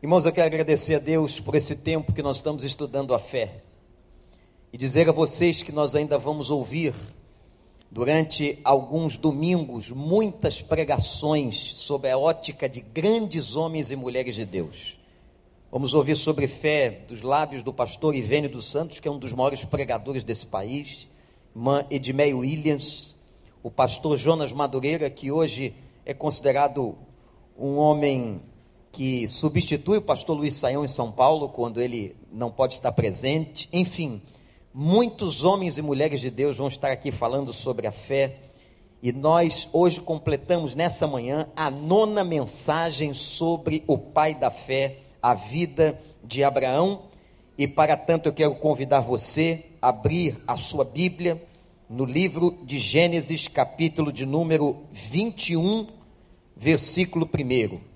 Irmãos, eu quero agradecer a Deus por esse tempo que nós estamos estudando a fé e dizer a vocês que nós ainda vamos ouvir durante alguns domingos muitas pregações sobre a ótica de grandes homens e mulheres de Deus. Vamos ouvir sobre fé dos lábios do pastor Ivênio dos Santos, que é um dos maiores pregadores desse país, irmã Edmeia Williams, o pastor Jonas Madureira, que hoje é considerado um homem que substitui o pastor Luiz Saião em São Paulo, quando ele não pode estar presente. Enfim, muitos homens e mulheres de Deus vão estar aqui falando sobre a fé. E nós hoje completamos nessa manhã a nona mensagem sobre o pai da fé, a vida de Abraão. E para tanto eu quero convidar você a abrir a sua Bíblia no livro de Gênesis, capítulo de número 21, versículo 1.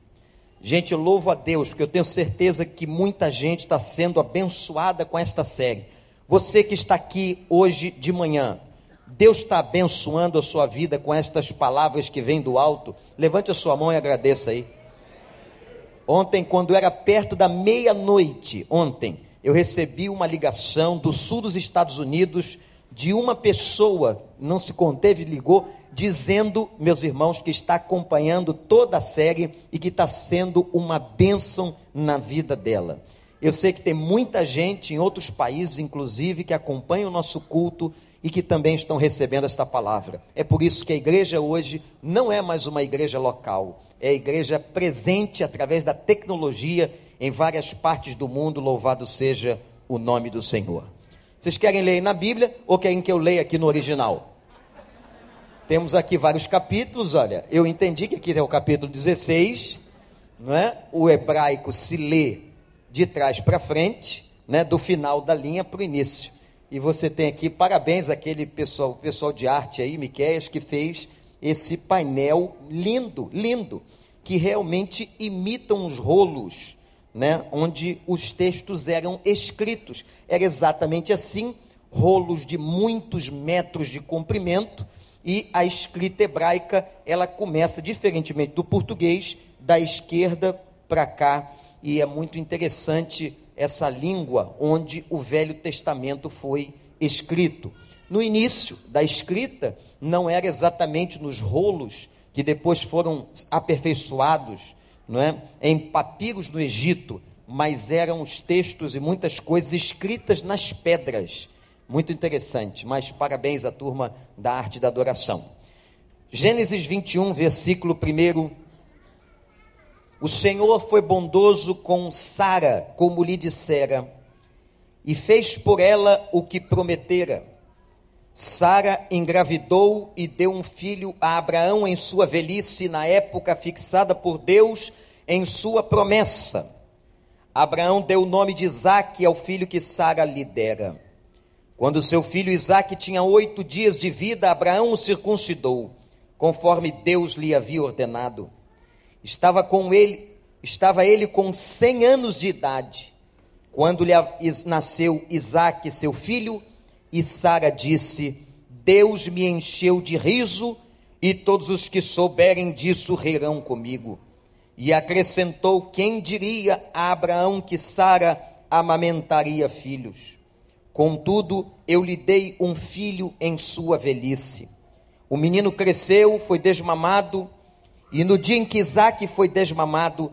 Gente, eu louvo a Deus, porque eu tenho certeza que muita gente está sendo abençoada com esta série. Você que está aqui hoje de manhã, Deus está abençoando a sua vida com estas palavras que vêm do alto. Levante a sua mão e agradeça aí. Ontem, quando era perto da meia-noite, ontem, eu recebi uma ligação do sul dos Estados Unidos de uma pessoa, não se conteve, ligou, dizendo, meus irmãos, que está acompanhando toda a série e que está sendo uma bênção na vida dela. Eu sei que tem muita gente em outros países, inclusive, que acompanha o nosso culto e que também estão recebendo esta palavra. É por isso que a igreja hoje não é mais uma igreja local, é a igreja presente através da tecnologia em várias partes do mundo. Louvado seja o nome do Senhor. Vocês querem ler na Bíblia ou querem que eu leia aqui no original? Temos aqui vários capítulos, olha. Eu entendi que aqui é o capítulo 16, não é? O hebraico se lê de trás para frente, né? Do final da linha para o início. E você tem aqui parabéns àquele pessoal, pessoal de arte aí, Miqueias, que fez esse painel lindo, lindo, que realmente imitam os rolos, né? Onde os textos eram escritos. Era exatamente assim, rolos de muitos metros de comprimento e a escrita hebraica ela começa diferentemente do português da esquerda para cá. E é muito interessante essa língua onde o Velho Testamento foi escrito. No início da escrita não era exatamente nos rolos que depois foram aperfeiçoados, não é, em papiros no Egito, mas eram os textos e muitas coisas escritas nas pedras muito interessante, mas parabéns à turma da arte da adoração. Gênesis 21, versículo 1. O Senhor foi bondoso com Sara, como lhe dissera, e fez por ela o que prometera. Sara engravidou e deu um filho a Abraão em sua velhice, na época fixada por Deus em sua promessa. Abraão deu o nome de Isaque ao filho que Sara lhe dera. Quando seu filho Isaque tinha oito dias de vida, Abraão o circuncidou, conforme Deus lhe havia ordenado. Estava com ele, estava ele com cem anos de idade, quando lhe nasceu Isaque, seu filho, e Sara disse: Deus me encheu de riso, e todos os que souberem disso rirão comigo. E acrescentou: Quem diria a Abraão que Sara amamentaria filhos? Contudo, eu lhe dei um filho em sua velhice. O menino cresceu, foi desmamado, e no dia em que Isaac foi desmamado,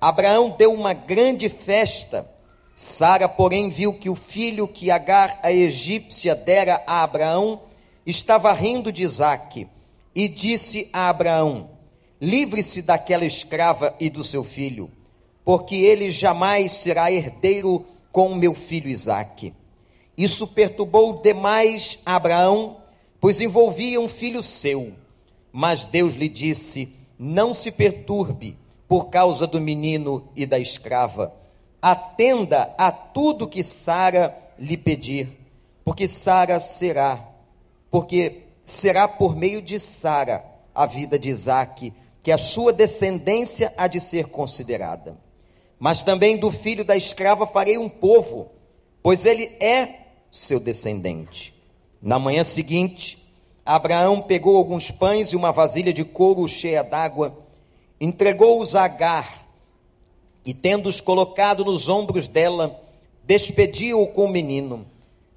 Abraão deu uma grande festa. Sara, porém, viu que o filho que Agar, a egípcia, dera a Abraão, estava rindo de Isaac, e disse a Abraão: Livre-se daquela escrava e do seu filho, porque ele jamais será herdeiro com meu filho Isaque. Isso perturbou demais Abraão, pois envolvia um filho seu. Mas Deus lhe disse: Não se perturbe por causa do menino e da escrava. Atenda a tudo que Sara lhe pedir, porque Sara será, porque será por meio de Sara a vida de Isaque, que a sua descendência há de ser considerada. Mas também do filho da escrava farei um povo, pois ele é seu descendente. Na manhã seguinte, Abraão pegou alguns pães e uma vasilha de couro cheia d'água, entregou-os a Agar, e tendo-os colocado nos ombros dela, despediu-o com o menino.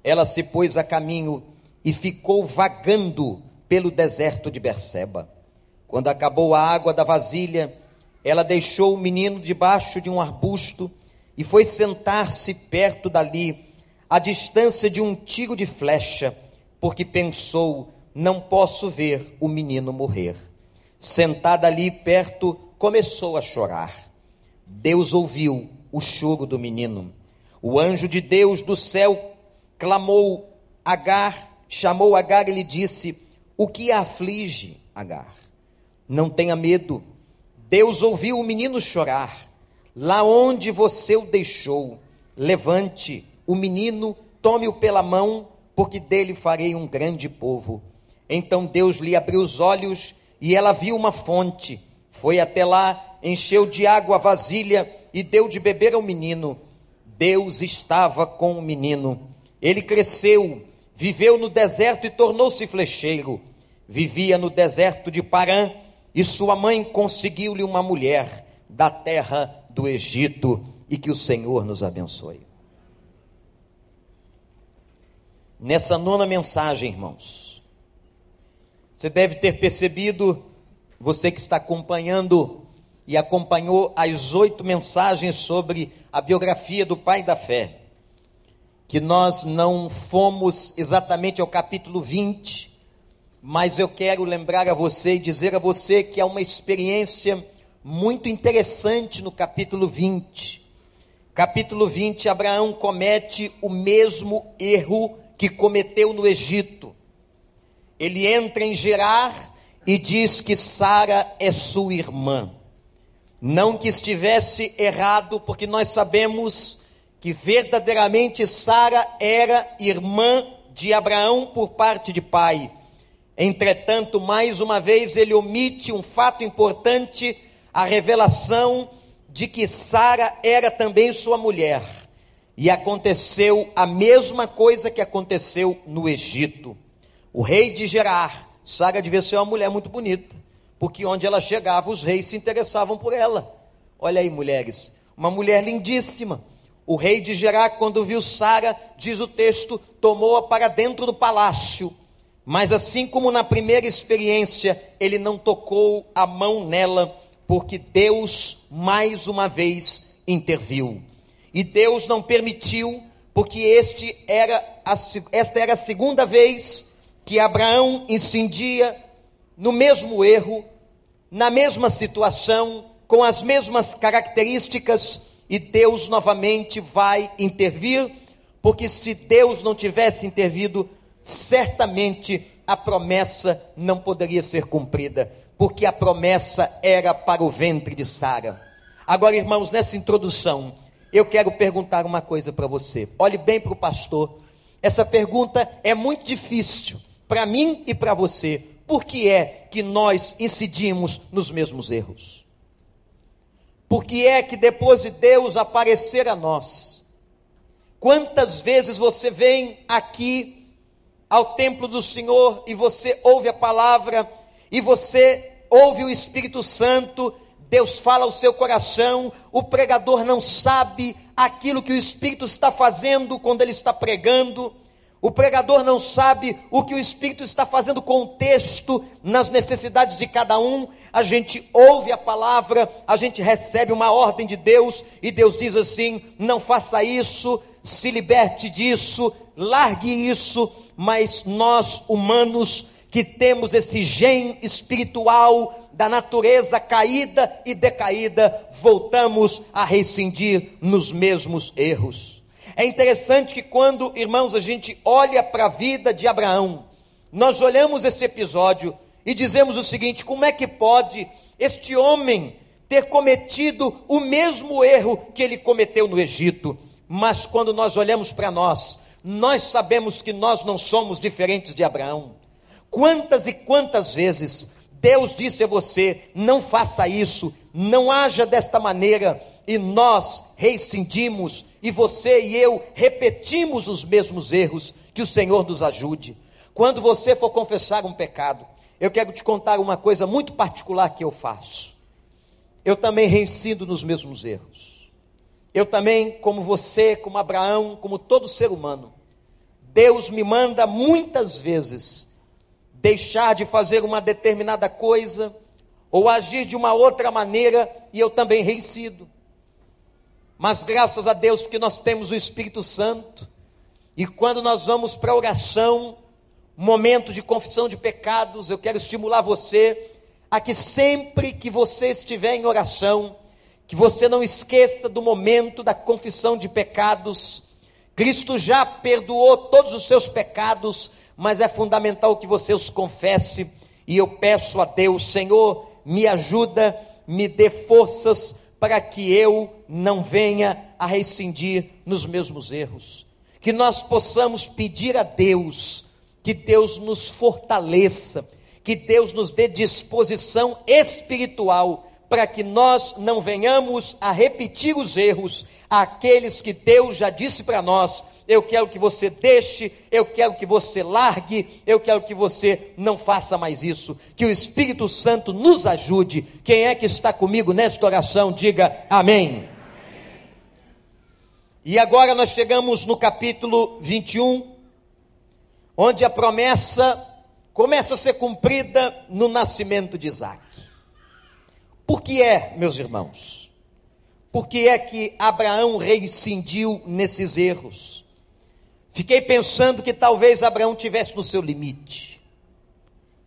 Ela se pôs a caminho e ficou vagando pelo deserto de Berseba. Quando acabou a água da vasilha, ela deixou o menino debaixo de um arbusto e foi sentar-se perto dali, à distância de um tiro de flecha, porque pensou: não posso ver o menino morrer. Sentada ali perto, começou a chorar. Deus ouviu o choro do menino. O anjo de Deus do céu clamou Agar, chamou Agar e lhe disse: O que a aflige, Agar? Não tenha medo. Deus ouviu o menino chorar. Lá onde você o deixou, levante o menino, tome-o pela mão, porque dele farei um grande povo. Então Deus lhe abriu os olhos e ela viu uma fonte. Foi até lá encheu de água a vasilha e deu de beber ao menino. Deus estava com o menino. Ele cresceu, viveu no deserto e tornou-se flecheiro. Vivia no deserto de Parã e sua mãe conseguiu-lhe uma mulher da terra do Egito e que o Senhor nos abençoe. Nessa nona mensagem, irmãos, você deve ter percebido, você que está acompanhando e acompanhou as oito mensagens sobre a biografia do pai da fé, que nós não fomos exatamente ao capítulo 20, mas eu quero lembrar a você e dizer a você que há uma experiência muito interessante no capítulo 20. Capítulo 20, Abraão comete o mesmo erro que cometeu no Egito. Ele entra em Gerar e diz que Sara é sua irmã. Não que estivesse errado, porque nós sabemos que verdadeiramente Sara era irmã de Abraão por parte de pai. Entretanto, mais uma vez, ele omite um fato importante, a revelação de que Sara era também sua mulher. E aconteceu a mesma coisa que aconteceu no Egito. O rei de Gerar, Sara devia ser uma mulher muito bonita porque onde ela chegava, os reis se interessavam por ela. Olha aí, mulheres, uma mulher lindíssima. O rei de Gerar, quando viu Sara, diz o texto, tomou-a para dentro do palácio. Mas assim como na primeira experiência, ele não tocou a mão nela, porque Deus mais uma vez interviu. E Deus não permitiu, porque este era a, esta era a segunda vez que Abraão incendia no mesmo erro, na mesma situação, com as mesmas características, e Deus novamente vai intervir, porque se Deus não tivesse intervido, certamente a promessa não poderia ser cumprida, porque a promessa era para o ventre de Sara. Agora, irmãos, nessa introdução, eu quero perguntar uma coisa para você. Olhe bem para o pastor. Essa pergunta é muito difícil para mim e para você, por que é que nós incidimos nos mesmos erros? Por que é que depois de Deus aparecer a nós, quantas vezes você vem aqui ao templo do Senhor e você ouve a palavra e você ouve o Espírito Santo, Deus fala ao seu coração, o pregador não sabe aquilo que o Espírito está fazendo quando ele está pregando, o pregador não sabe o que o Espírito está fazendo com o texto, nas necessidades de cada um. A gente ouve a palavra, a gente recebe uma ordem de Deus, e Deus diz assim: não faça isso, se liberte disso, largue isso. Mas nós, humanos, que temos esse gen espiritual da natureza caída e decaída, voltamos a rescindir nos mesmos erros. É interessante que quando, irmãos, a gente olha para a vida de Abraão, nós olhamos esse episódio e dizemos o seguinte: como é que pode este homem ter cometido o mesmo erro que ele cometeu no Egito? Mas quando nós olhamos para nós, nós sabemos que nós não somos diferentes de Abraão. Quantas e quantas vezes Deus disse a você: não faça isso, não haja desta maneira, e nós rescindimos, e você e eu repetimos os mesmos erros, que o Senhor nos ajude. Quando você for confessar um pecado, eu quero te contar uma coisa muito particular que eu faço. Eu também reincido nos mesmos erros. eu também, como você, como Abraão, como todo ser humano, Deus me manda muitas vezes deixar de fazer uma determinada coisa ou agir de uma outra maneira e eu também reincido. Mas graças a Deus porque nós temos o Espírito Santo e quando nós vamos para a oração, momento de confissão de pecados, eu quero estimular você a que sempre que você estiver em oração, que você não esqueça do momento da confissão de pecados. Cristo já perdoou todos os seus pecados, mas é fundamental que você os confesse. E eu peço a Deus, Senhor, me ajuda, me dê forças para que eu não venha a rescindir nos mesmos erros. Que nós possamos pedir a Deus, que Deus nos fortaleça, que Deus nos dê disposição espiritual para que nós não venhamos a repetir os erros, aqueles que Deus já disse para nós. Eu quero que você deixe, eu quero que você largue, eu quero que você não faça mais isso. Que o Espírito Santo nos ajude. Quem é que está comigo nesta oração, diga amém. E agora nós chegamos no capítulo 21, onde a promessa começa a ser cumprida no nascimento de Isaac. Por que é, meus irmãos? Por que é que Abraão reincidiu nesses erros? Fiquei pensando que talvez Abraão tivesse no seu limite.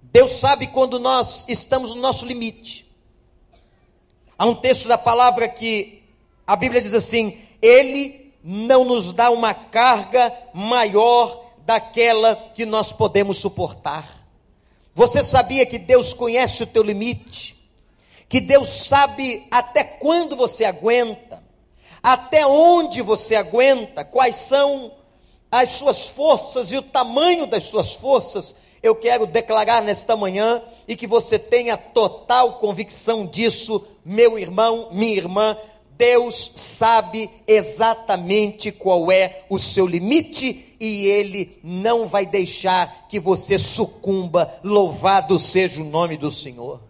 Deus sabe quando nós estamos no nosso limite. Há um texto da palavra que a Bíblia diz assim: Ele não nos dá uma carga maior daquela que nós podemos suportar. Você sabia que Deus conhece o teu limite? que Deus sabe até quando você aguenta, até onde você aguenta, quais são as suas forças e o tamanho das suas forças. Eu quero declarar nesta manhã e que você tenha total convicção disso, meu irmão, minha irmã. Deus sabe exatamente qual é o seu limite e Ele não vai deixar que você sucumba. Louvado seja o nome do Senhor.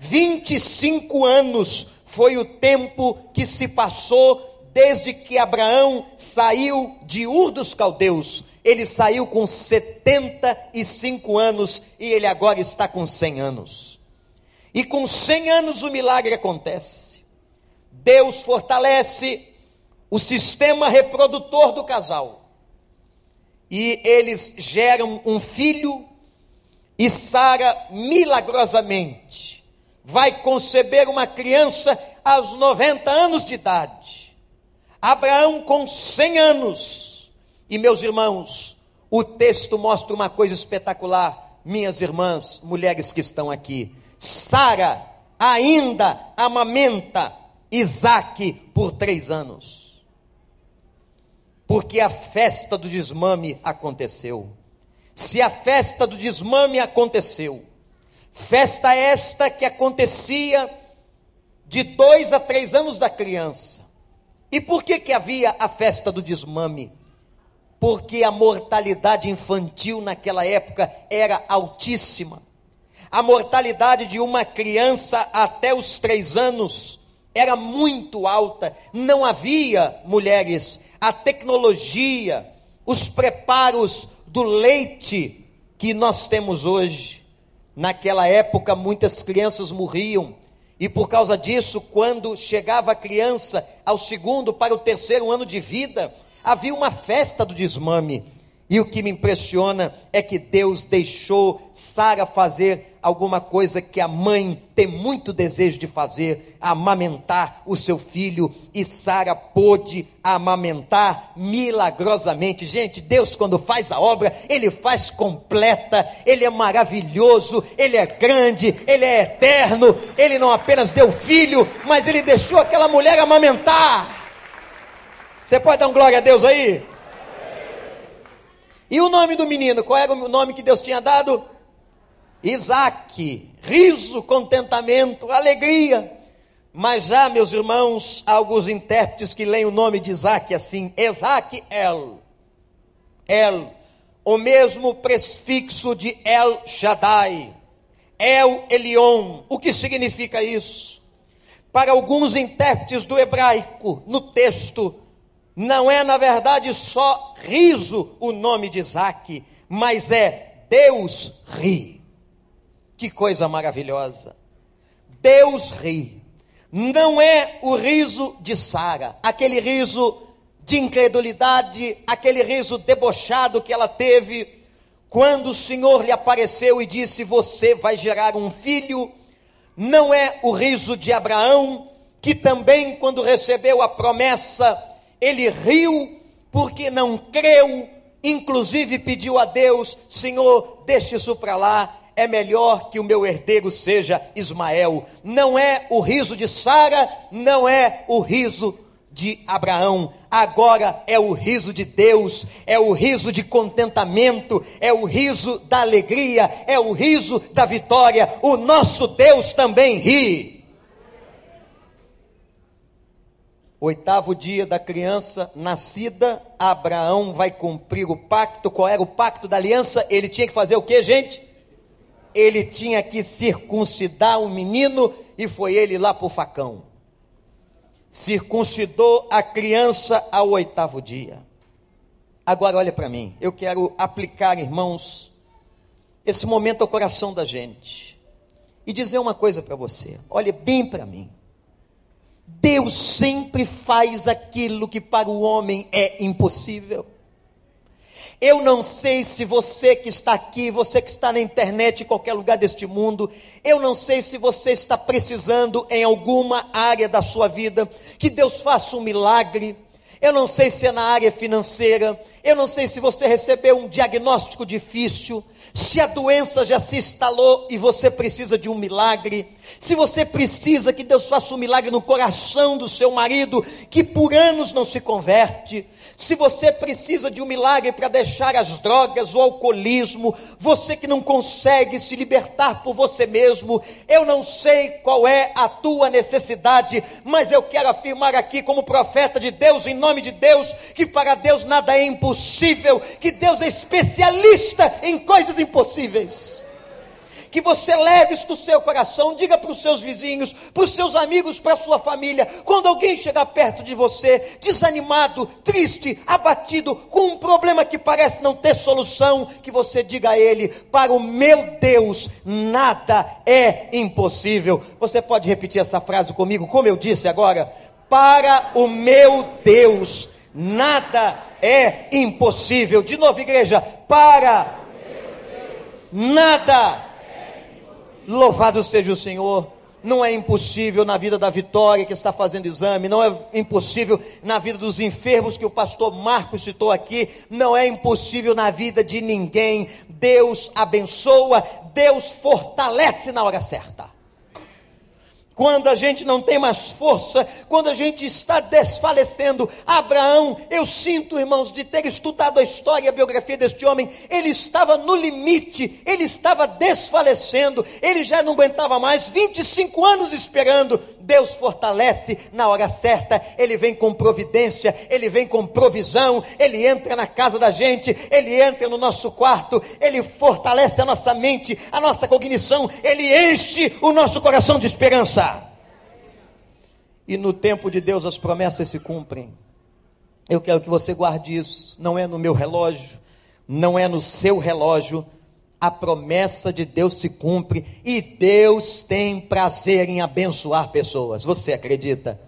25 anos foi o tempo que se passou desde que Abraão saiu de Ur dos Caldeus. Ele saiu com 75 anos e ele agora está com 100 anos. E com 100 anos o milagre acontece. Deus fortalece o sistema reprodutor do casal. E eles geram um filho e Sara milagrosamente vai conceber uma criança aos 90 anos de idade. Abraão com 100 anos. E meus irmãos, o texto mostra uma coisa espetacular, minhas irmãs, mulheres que estão aqui. Sara ainda amamenta Isaac por três anos. Porque a festa do desmame aconteceu. Se a festa do desmame aconteceu, Festa esta que acontecia de dois a três anos da criança. E por que, que havia a festa do desmame? Porque a mortalidade infantil naquela época era altíssima. A mortalidade de uma criança até os três anos era muito alta. Não havia, mulheres, a tecnologia, os preparos do leite que nós temos hoje. Naquela época, muitas crianças morriam, e por causa disso, quando chegava a criança ao segundo para o terceiro ano de vida, havia uma festa do desmame. E o que me impressiona é que Deus deixou Sara fazer alguma coisa que a mãe tem muito desejo de fazer, amamentar o seu filho, e Sara pôde amamentar milagrosamente. Gente, Deus quando faz a obra, ele faz completa, ele é maravilhoso, ele é grande, ele é eterno, ele não apenas deu filho, mas ele deixou aquela mulher amamentar. Você pode dar um glória a Deus aí? E o nome do menino, qual era o nome que Deus tinha dado? Isaac. Riso, contentamento, alegria. Mas já, meus irmãos, há alguns intérpretes que leem o nome de Isaac assim: Isaac El. El. O mesmo prefixo de El Shaddai. El Elion. O que significa isso? para alguns intérpretes do hebraico no texto, não é na verdade só riso o nome de Isaac, mas é Deus ri. Que coisa maravilhosa! Deus ri. Não é o riso de Sara, aquele riso de incredulidade, aquele riso debochado que ela teve quando o Senhor lhe apareceu e disse: Você vai gerar um filho. Não é o riso de Abraão, que também, quando recebeu a promessa, ele riu porque não creu, inclusive pediu a Deus: Senhor, deixe isso para lá, é melhor que o meu herdeiro seja Ismael. Não é o riso de Sara, não é o riso de Abraão, agora é o riso de Deus, é o riso de contentamento, é o riso da alegria, é o riso da vitória. O nosso Deus também ri. Oitavo dia da criança nascida, Abraão vai cumprir o pacto. Qual era o pacto da aliança? Ele tinha que fazer o que, gente? Ele tinha que circuncidar um menino e foi ele lá para o facão circuncidou a criança ao oitavo dia. Agora olha para mim, eu quero aplicar, irmãos, esse momento ao coração da gente e dizer uma coisa para você. Olhe bem para mim. Deus sempre faz aquilo que para o homem é impossível. Eu não sei se você que está aqui, você que está na internet, em qualquer lugar deste mundo, eu não sei se você está precisando em alguma área da sua vida que Deus faça um milagre. Eu não sei se é na área financeira, eu não sei se você recebeu um diagnóstico difícil, se a doença já se instalou e você precisa de um milagre, se você precisa que Deus faça um milagre no coração do seu marido, que por anos não se converte, se você precisa de um milagre para deixar as drogas, o alcoolismo, você que não consegue se libertar por você mesmo, eu não sei qual é a tua necessidade, mas eu quero afirmar aqui, como profeta de Deus, em nome de Deus, que para Deus nada é impossível, que Deus é especialista em coisas impossíveis que você leve isso no seu coração, diga para os seus vizinhos, para os seus amigos, para a sua família, quando alguém chegar perto de você, desanimado, triste, abatido, com um problema que parece não ter solução, que você diga a ele: para o meu Deus, nada é impossível. Você pode repetir essa frase comigo, como eu disse agora? Para o meu Deus, nada é impossível. De novo, igreja, para nada Louvado seja o Senhor. Não é impossível na vida da Vitória que está fazendo exame, não é impossível na vida dos enfermos que o pastor Marcos citou aqui, não é impossível na vida de ninguém. Deus abençoa, Deus fortalece na hora certa quando a gente não tem mais força, quando a gente está desfalecendo. Abraão, eu sinto, irmãos, de ter estudado a história e a biografia deste homem, ele estava no limite, ele estava desfalecendo, ele já não aguentava mais, 25 anos esperando. Deus fortalece na hora certa, ele vem com providência, ele vem com provisão, ele entra na casa da gente, ele entra no nosso quarto, ele fortalece a nossa mente, a nossa cognição, ele enche o nosso coração de esperança. E no tempo de Deus as promessas se cumprem. Eu quero que você guarde isso, não é no meu relógio, não é no seu relógio, a promessa de Deus se cumpre e Deus tem prazer em abençoar pessoas. Você acredita?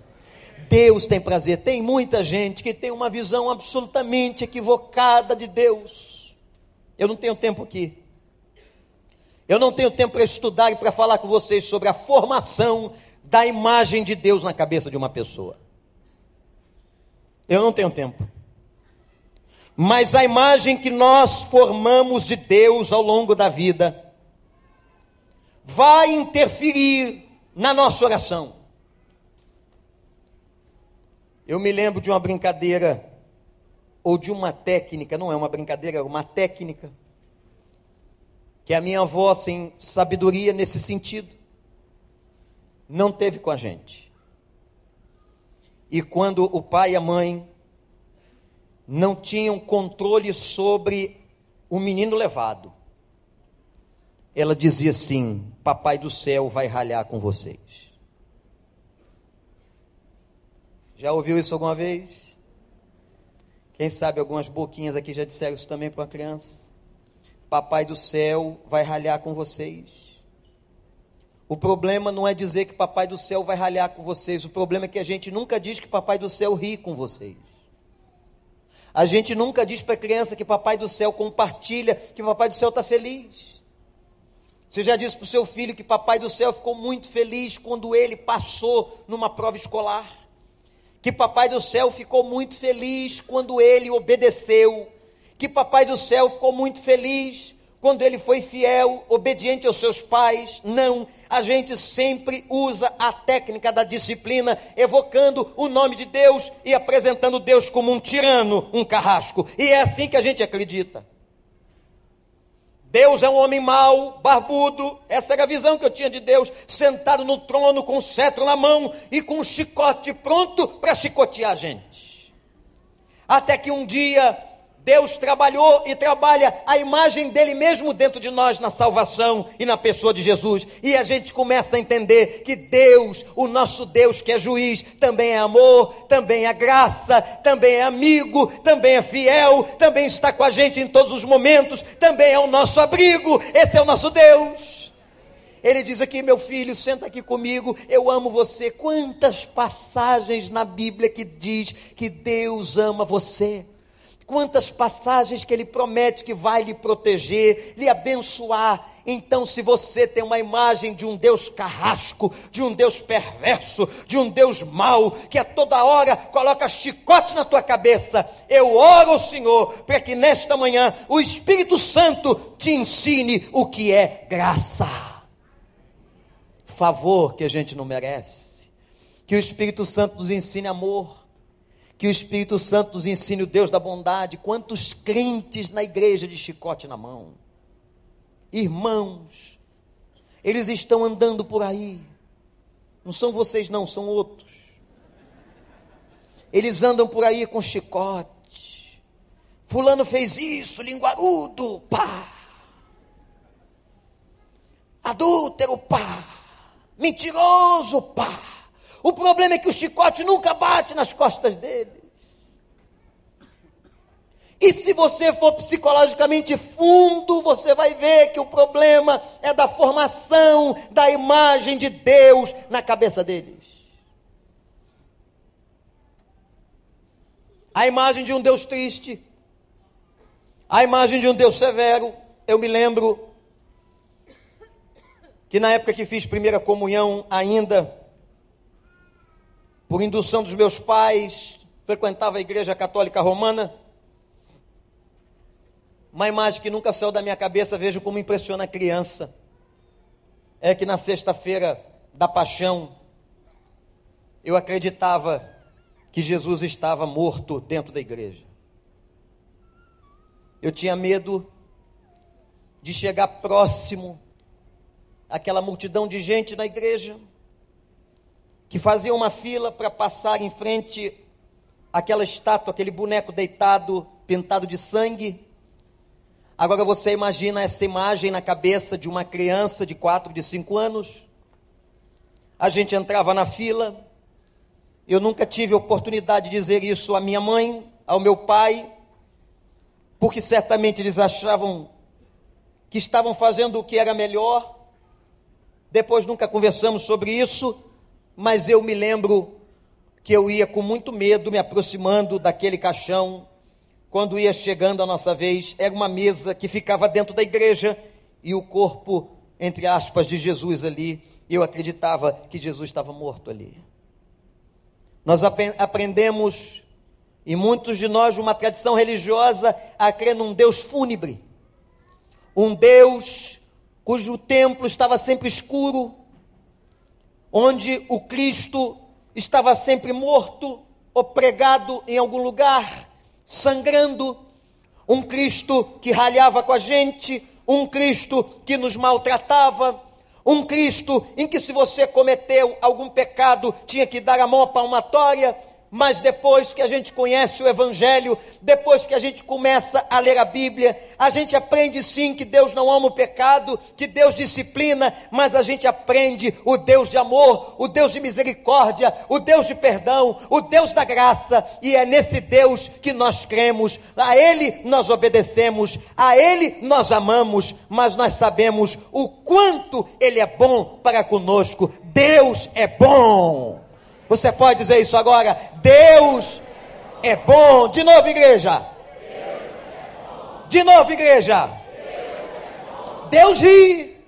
Deus tem prazer. Tem muita gente que tem uma visão absolutamente equivocada de Deus. Eu não tenho tempo aqui. Eu não tenho tempo para estudar e para falar com vocês sobre a formação da imagem de Deus na cabeça de uma pessoa. Eu não tenho tempo mas a imagem que nós formamos de Deus ao longo da vida vai interferir na nossa oração. Eu me lembro de uma brincadeira, ou de uma técnica, não é uma brincadeira, é uma técnica, que a minha avó, sem sabedoria nesse sentido, não teve com a gente. E quando o pai e a mãe não tinham controle sobre o menino levado. Ela dizia assim: Papai do céu vai ralhar com vocês. Já ouviu isso alguma vez? Quem sabe algumas boquinhas aqui já disseram isso também para uma criança? Papai do céu vai ralhar com vocês. O problema não é dizer que Papai do céu vai ralhar com vocês, o problema é que a gente nunca diz que Papai do céu ri com vocês. A gente nunca diz para a criança que Papai do céu compartilha, que Papai do céu está feliz. Você já disse para o seu filho que Papai do céu ficou muito feliz quando ele passou numa prova escolar. Que Papai do céu ficou muito feliz quando ele obedeceu. Que Papai do céu ficou muito feliz quando ele foi fiel, obediente aos seus pais. Não, a gente sempre usa a técnica da disciplina, evocando o nome de Deus e apresentando Deus como um tirano, um carrasco. E é assim que a gente acredita. Deus é um homem mau, barbudo. Essa era a visão que eu tinha de Deus, sentado no trono com o cetro na mão e com um chicote pronto para chicotear a gente. Até que um dia Deus trabalhou e trabalha a imagem dele mesmo dentro de nós na salvação e na pessoa de Jesus. E a gente começa a entender que Deus, o nosso Deus que é juiz, também é amor, também é graça, também é amigo, também é fiel, também está com a gente em todos os momentos, também é o nosso abrigo. Esse é o nosso Deus. Ele diz aqui, meu filho, senta aqui comigo, eu amo você. Quantas passagens na Bíblia que diz que Deus ama você? Quantas passagens que ele promete que vai lhe proteger, lhe abençoar. Então, se você tem uma imagem de um Deus carrasco, de um Deus perverso, de um Deus mau, que a toda hora coloca chicote na tua cabeça, eu oro ao Senhor para que nesta manhã o Espírito Santo te ensine o que é graça. Favor que a gente não merece. Que o Espírito Santo nos ensine amor que o Espírito Santo nos ensine o Deus da bondade. Quantos crentes na igreja de chicote na mão? Irmãos, eles estão andando por aí. Não são vocês, não, são outros. Eles andam por aí com chicote. Fulano fez isso, linguarudo, pá. Adúltero, pá. Mentiroso, pá o problema é que o chicote nunca bate nas costas dele. E se você for psicologicamente fundo, você vai ver que o problema é da formação da imagem de Deus na cabeça deles. A imagem de um Deus triste, a imagem de um Deus severo. Eu me lembro que na época que fiz primeira comunhão ainda, por indução dos meus pais, frequentava a igreja católica romana. Uma imagem que nunca saiu da minha cabeça, vejo como impressiona a criança. É que na sexta-feira da paixão, eu acreditava que Jesus estava morto dentro da igreja. Eu tinha medo de chegar próximo àquela multidão de gente na igreja que faziam uma fila para passar em frente àquela estátua, aquele boneco deitado, pintado de sangue. Agora você imagina essa imagem na cabeça de uma criança de 4, de 5 anos. A gente entrava na fila. Eu nunca tive oportunidade de dizer isso à minha mãe, ao meu pai, porque certamente eles achavam que estavam fazendo o que era melhor. Depois nunca conversamos sobre isso mas eu me lembro que eu ia com muito medo me aproximando daquele caixão. Quando ia chegando a nossa vez, era uma mesa que ficava dentro da igreja e o corpo, entre aspas, de Jesus ali. Eu acreditava que Jesus estava morto ali. Nós aprendemos, e muitos de nós, uma tradição religiosa, a crer num Deus fúnebre. Um Deus cujo templo estava sempre escuro, onde o Cristo estava sempre morto ou pregado em algum lugar, sangrando, um Cristo que ralhava com a gente, um Cristo que nos maltratava, um Cristo em que se você cometeu algum pecado tinha que dar a mão à palmatória, mas depois que a gente conhece o Evangelho, depois que a gente começa a ler a Bíblia, a gente aprende sim que Deus não ama o pecado, que Deus disciplina, mas a gente aprende o Deus de amor, o Deus de misericórdia, o Deus de perdão, o Deus da graça, e é nesse Deus que nós cremos, a Ele nós obedecemos, a Ele nós amamos, mas nós sabemos o quanto Ele é bom para conosco. Deus é bom. Você pode dizer isso agora? Deus é bom. De novo, igreja. De novo, igreja. Deus ri.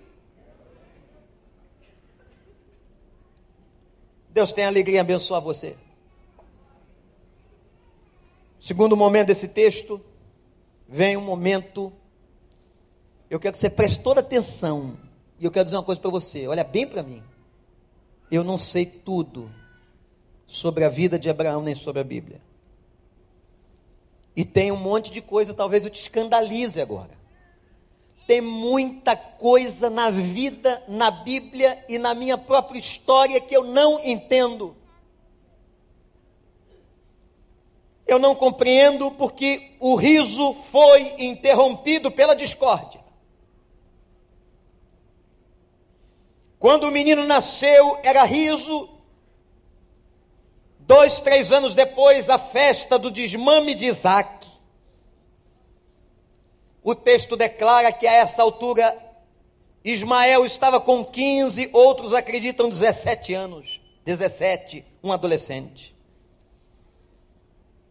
Deus tem alegria em abençoar você. Segundo momento desse texto, vem um momento. Eu quero que você preste toda atenção. E eu quero dizer uma coisa para você. Olha bem para mim. Eu não sei tudo sobre a vida de Abraão nem sobre a Bíblia. E tem um monte de coisa, talvez eu te escandalize agora. Tem muita coisa na vida, na Bíblia e na minha própria história que eu não entendo. Eu não compreendo porque o riso foi interrompido pela discórdia. Quando o menino nasceu, era riso, Dois, três anos depois, a festa do desmame de Isaac. O texto declara que a essa altura Ismael estava com 15, outros acreditam 17 anos. 17, um adolescente.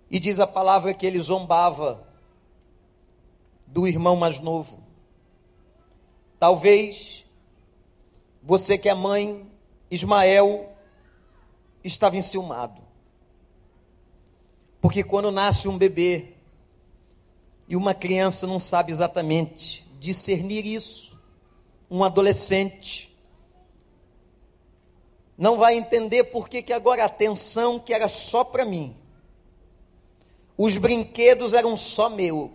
E diz a palavra que ele zombava do irmão mais novo. Talvez você que é mãe, Ismael estava enciumado. Porque quando nasce um bebê e uma criança não sabe exatamente discernir isso, um adolescente não vai entender por que, que agora a atenção que era só para mim, os brinquedos eram só meus,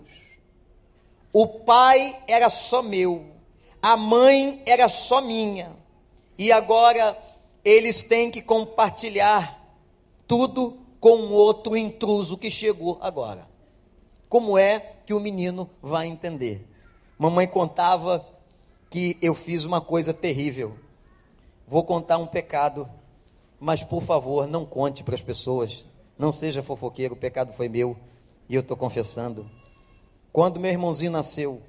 o pai era só meu, a mãe era só minha, e agora eles têm que compartilhar tudo com outro intruso que chegou agora. Como é que o menino vai entender? Mamãe contava que eu fiz uma coisa terrível. Vou contar um pecado, mas por favor, não conte para as pessoas. Não seja fofoqueiro, o pecado foi meu e eu estou confessando. Quando meu irmãozinho nasceu,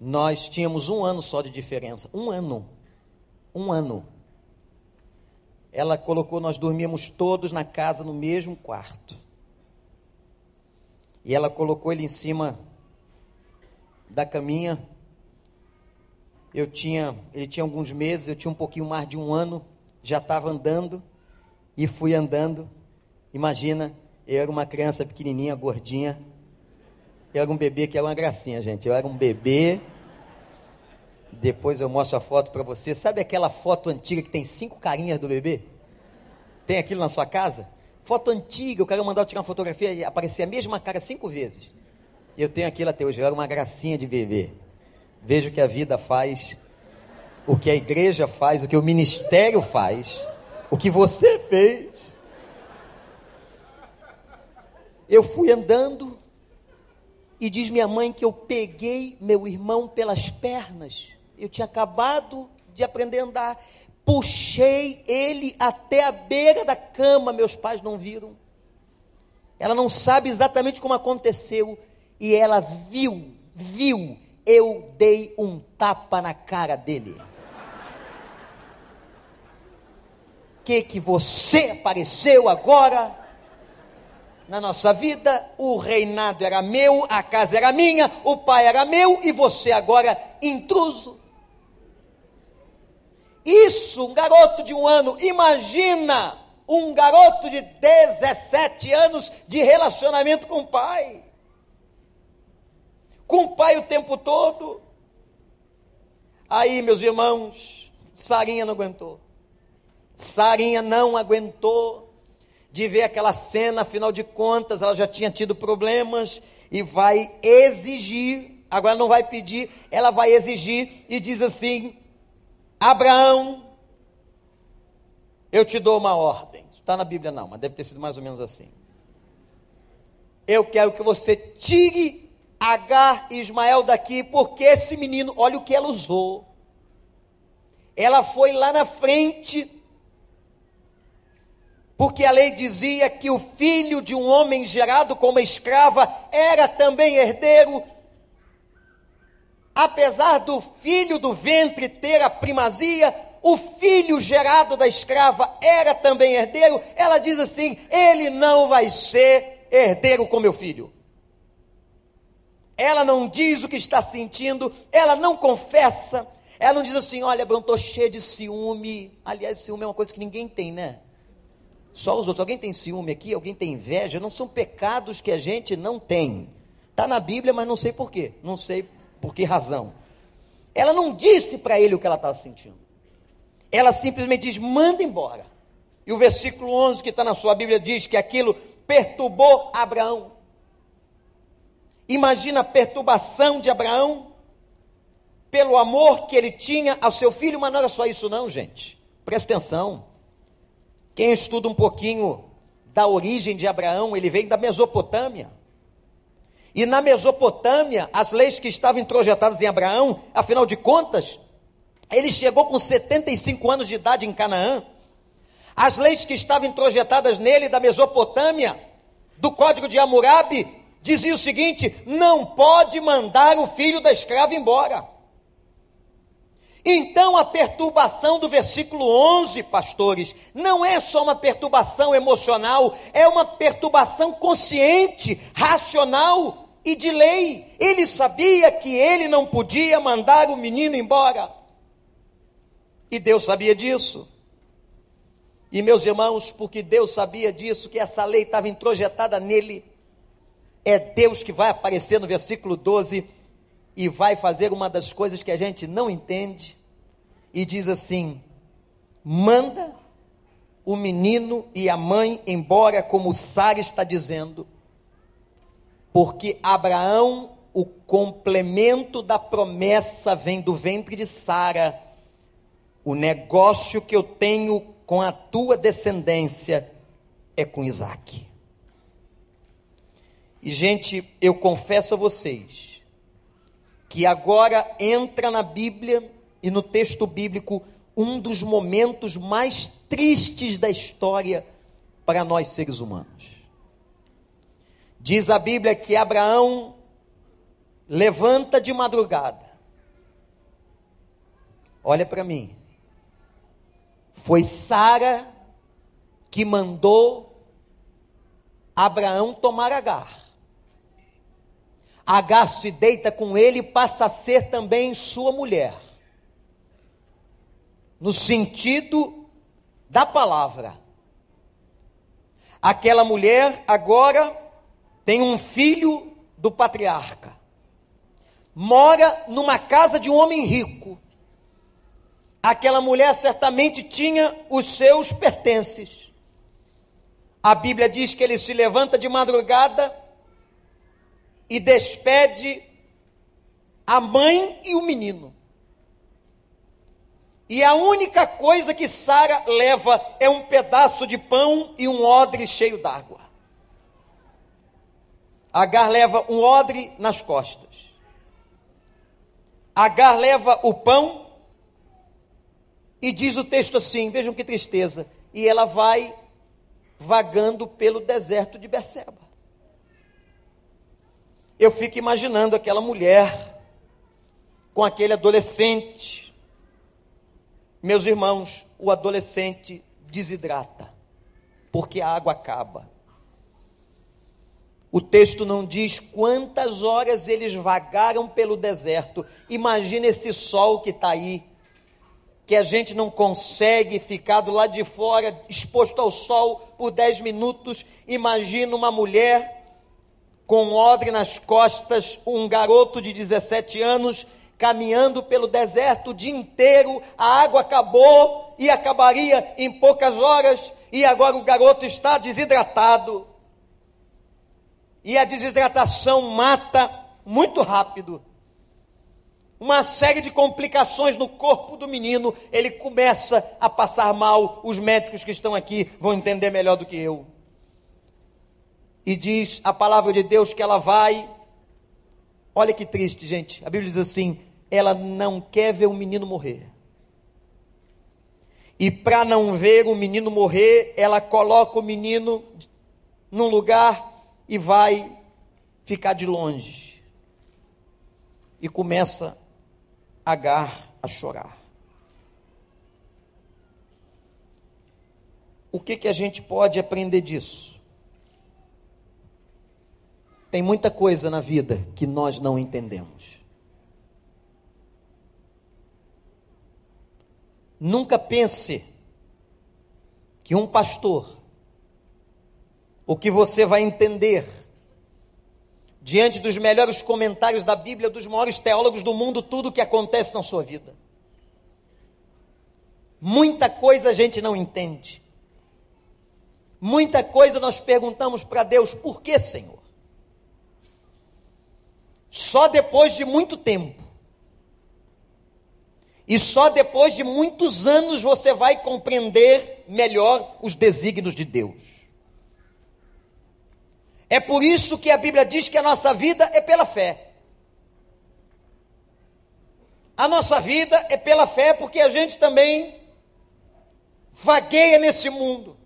nós tínhamos um ano só de diferença. Um ano. Um ano ela colocou, nós dormíamos todos na casa no mesmo quarto. E ela colocou ele em cima da caminha. Eu tinha, ele tinha alguns meses, eu tinha um pouquinho mais de um ano, já estava andando e fui andando. Imagina, eu era uma criança pequenininha, gordinha. Eu era um bebê que era uma gracinha, gente. Eu era um bebê. Depois eu mostro a foto para você. Sabe aquela foto antiga que tem cinco carinhas do bebê? Tem aquilo na sua casa? Foto antiga, o cara mandava tirar uma fotografia e aparecia a mesma cara cinco vezes. Eu tenho aquilo até hoje, eu era uma gracinha de bebê. Vejo o que a vida faz, o que a igreja faz, o que o ministério faz, o que você fez. Eu fui andando e diz minha mãe que eu peguei meu irmão pelas pernas. Eu tinha acabado de aprender a andar. Puxei ele até a beira da cama, meus pais não viram. Ela não sabe exatamente como aconteceu. E ela viu, viu, eu dei um tapa na cara dele. Que que você apareceu agora na nossa vida? O reinado era meu, a casa era minha, o pai era meu e você agora intruso. Isso, um garoto de um ano, imagina um garoto de 17 anos de relacionamento com o pai. Com o pai o tempo todo. Aí, meus irmãos, Sarinha não aguentou. Sarinha não aguentou de ver aquela cena, afinal de contas, ela já tinha tido problemas e vai exigir, agora não vai pedir, ela vai exigir e diz assim: Abraão, eu te dou uma ordem. Está na Bíblia não, mas deve ter sido mais ou menos assim. Eu quero que você tire Agar e Ismael daqui, porque esse menino, olha o que ela usou. Ela foi lá na frente, porque a lei dizia que o filho de um homem gerado como escrava era também herdeiro. Apesar do filho do ventre ter a primazia, o filho gerado da escrava era também herdeiro. Ela diz assim: ele não vai ser herdeiro com meu filho ela não diz o que está sentindo, ela não confessa, ela não diz assim: olha, eu estou cheia de ciúme. Aliás, ciúme é uma coisa que ninguém tem, né? Só os outros. Alguém tem ciúme aqui? Alguém tem inveja? Não são pecados que a gente não tem. Está na Bíblia, mas não sei por quê. Não sei por que razão. Ela não disse para ele o que ela estava sentindo. Ela simplesmente diz: manda embora. E o versículo 11 que está na sua Bíblia diz que aquilo perturbou Abraão. Imagina a perturbação de Abraão pelo amor que ele tinha ao seu filho, mas não era só isso, não, gente. Presta atenção. Quem estuda um pouquinho da origem de Abraão, ele vem da Mesopotâmia. E na Mesopotâmia, as leis que estavam introjetadas em Abraão, afinal de contas, ele chegou com 75 anos de idade em Canaã. As leis que estavam introjetadas nele da Mesopotâmia, do código de Hammurabi, dizia o seguinte: não pode mandar o filho da escrava embora. Então a perturbação do versículo 11, pastores, não é só uma perturbação emocional, é uma perturbação consciente, racional e de lei. Ele sabia que ele não podia mandar o menino embora. E Deus sabia disso. E meus irmãos, porque Deus sabia disso, que essa lei estava introjetada nele, é Deus que vai aparecer no versículo 12 e vai fazer uma das coisas que a gente não entende e diz assim: manda o menino e a mãe embora, como Sara está dizendo, porque Abraão, o complemento da promessa vem do ventre de Sara. O negócio que eu tenho com a tua descendência é com Isaac. E, gente, eu confesso a vocês que agora entra na Bíblia e no texto bíblico um dos momentos mais tristes da história para nós seres humanos. Diz a Bíblia que Abraão levanta de madrugada. Olha para mim. Foi Sara que mandou Abraão tomar Agar. Agar se deita com ele e passa a ser também sua mulher. No sentido da palavra. Aquela mulher agora tem um filho do patriarca. Mora numa casa de um homem rico. Aquela mulher certamente tinha os seus pertences. A Bíblia diz que ele se levanta de madrugada e despede a mãe e o menino. E a única coisa que Sara leva é um pedaço de pão e um odre cheio d'água. Agar leva um odre nas costas. Agar leva o pão e diz o texto assim: vejam que tristeza. E ela vai vagando pelo deserto de Beceba eu fico imaginando aquela mulher com aquele adolescente. Meus irmãos, o adolescente desidrata, porque a água acaba. O texto não diz quantas horas eles vagaram pelo deserto. Imagina esse sol que está aí, que a gente não consegue ficar do lado de fora, exposto ao sol por 10 minutos. Imagina uma mulher com odre nas costas, um garoto de 17 anos caminhando pelo deserto o dia inteiro, a água acabou e acabaria em poucas horas, e agora o garoto está desidratado. E a desidratação mata muito rápido. uma série de complicações no corpo do menino, ele começa a passar mal. Os médicos que estão aqui vão entender melhor do que eu. E diz a palavra de Deus que ela vai. Olha que triste, gente. A Bíblia diz assim: ela não quer ver o menino morrer. E para não ver o menino morrer, ela coloca o menino num lugar e vai ficar de longe. E começa Agar a chorar. O que, que a gente pode aprender disso? Tem muita coisa na vida que nós não entendemos. Nunca pense que um pastor, o que você vai entender diante dos melhores comentários da Bíblia, dos maiores teólogos do mundo, tudo o que acontece na sua vida. Muita coisa a gente não entende. Muita coisa nós perguntamos para Deus, por que, Senhor? Só depois de muito tempo. E só depois de muitos anos você vai compreender melhor os desígnios de Deus. É por isso que a Bíblia diz que a nossa vida é pela fé. A nossa vida é pela fé porque a gente também vagueia nesse mundo.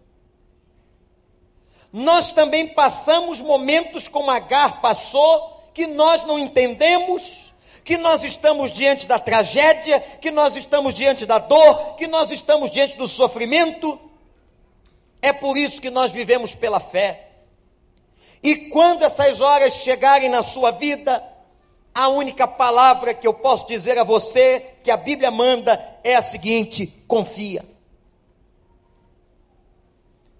Nós também passamos momentos como Agar passou, que nós não entendemos, que nós estamos diante da tragédia, que nós estamos diante da dor, que nós estamos diante do sofrimento. É por isso que nós vivemos pela fé. E quando essas horas chegarem na sua vida, a única palavra que eu posso dizer a você, que a Bíblia manda, é a seguinte: confia.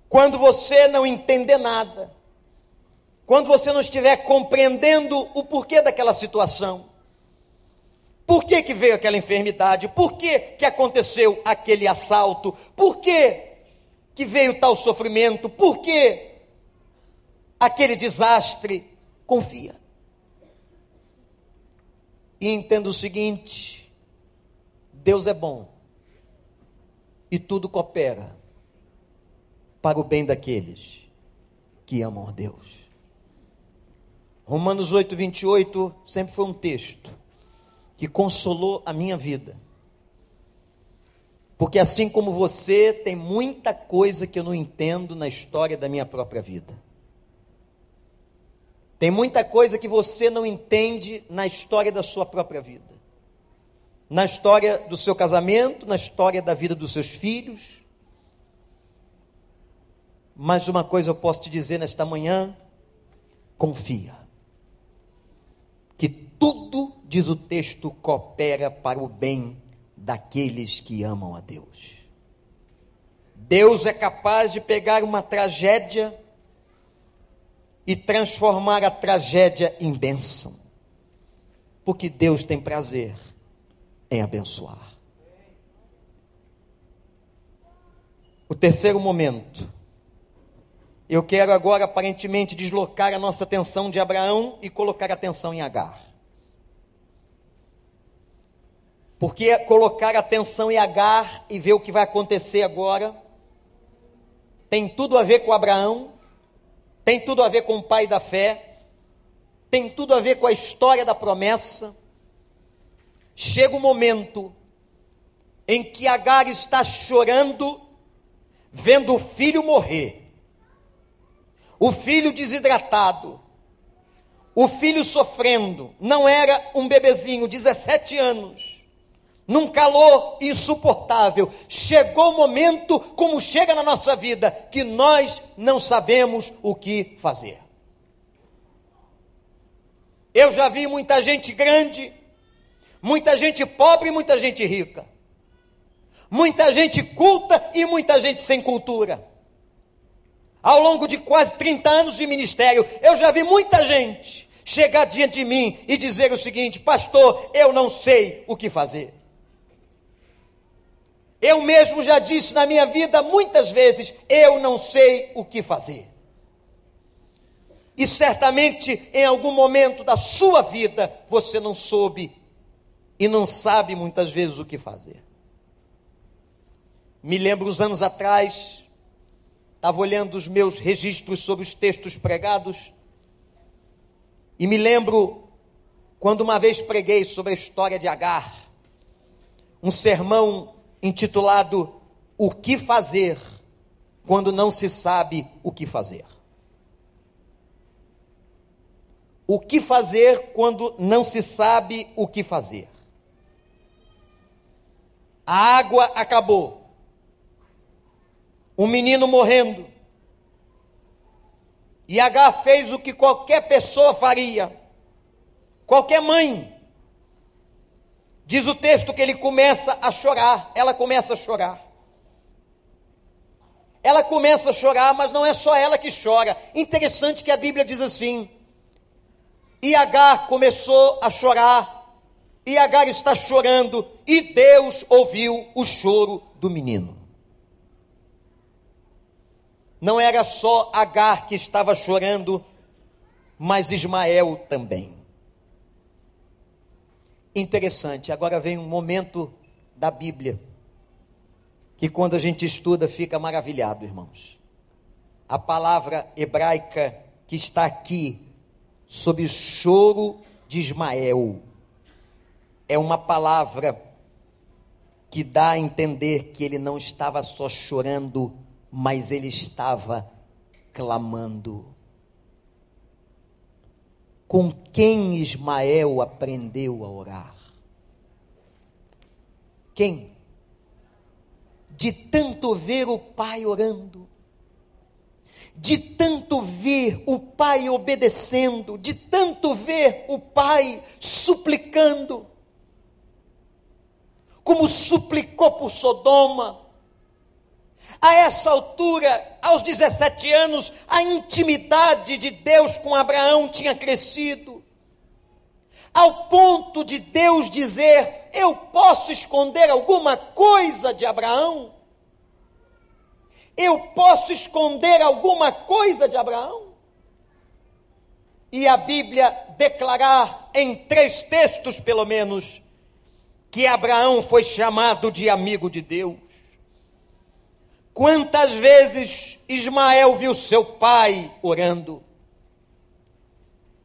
Quando você não entender nada, quando você não estiver compreendendo o porquê daquela situação, por que, que veio aquela enfermidade, por que, que aconteceu aquele assalto, por que, que veio tal sofrimento, por que aquele desastre, confia. E entenda o seguinte: Deus é bom e tudo coopera para o bem daqueles que amam a Deus. Romanos 8, 28 sempre foi um texto que consolou a minha vida. Porque assim como você, tem muita coisa que eu não entendo na história da minha própria vida. Tem muita coisa que você não entende na história da sua própria vida. Na história do seu casamento, na história da vida dos seus filhos. Mas uma coisa eu posso te dizer nesta manhã: confia. Que tudo, diz o texto, coopera para o bem daqueles que amam a Deus. Deus é capaz de pegar uma tragédia e transformar a tragédia em bênção. Porque Deus tem prazer em abençoar. O terceiro momento. Eu quero agora aparentemente deslocar a nossa atenção de Abraão e colocar a atenção em Agar. Porque colocar a atenção em Agar e ver o que vai acontecer agora tem tudo a ver com Abraão, tem tudo a ver com o pai da fé, tem tudo a ver com a história da promessa. Chega o momento em que Agar está chorando, vendo o filho morrer, o filho desidratado, o filho sofrendo, não era um bebezinho, 17 anos num calor insuportável. Chegou o momento, como chega na nossa vida, que nós não sabemos o que fazer. Eu já vi muita gente grande, muita gente pobre e muita gente rica. Muita gente culta e muita gente sem cultura. Ao longo de quase 30 anos de ministério, eu já vi muita gente chegar diante de mim e dizer o seguinte: Pastor, eu não sei o que fazer. Eu mesmo já disse na minha vida muitas vezes: eu não sei o que fazer. E certamente em algum momento da sua vida você não soube e não sabe muitas vezes o que fazer. Me lembro uns anos atrás, estava olhando os meus registros sobre os textos pregados, e me lembro quando uma vez preguei sobre a história de Agar, um sermão intitulado O que fazer quando não se sabe o que fazer. O que fazer quando não se sabe o que fazer? A água acabou. Um menino morrendo. E H fez o que qualquer pessoa faria. Qualquer mãe. Diz o texto que ele começa a chorar. Ela começa a chorar. Ela começa a chorar, mas não é só ela que chora. Interessante que a Bíblia diz assim: e Agar começou a chorar, e Agar está chorando, e Deus ouviu o choro do menino. Não era só Agar que estava chorando, mas Ismael também. Interessante, agora vem um momento da Bíblia, que quando a gente estuda fica maravilhado, irmãos. A palavra hebraica que está aqui sob o choro de Ismael. É uma palavra que dá a entender que ele não estava só chorando, mas ele estava clamando. Com quem Ismael aprendeu a orar? Quem? De tanto ver o pai orando, de tanto ver o pai obedecendo, de tanto ver o pai suplicando, como suplicou por Sodoma. A essa altura, aos 17 anos, a intimidade de Deus com Abraão tinha crescido, ao ponto de Deus dizer: Eu posso esconder alguma coisa de Abraão? Eu posso esconder alguma coisa de Abraão? E a Bíblia declarar em três textos, pelo menos, que Abraão foi chamado de amigo de Deus. Quantas vezes Ismael viu seu pai orando?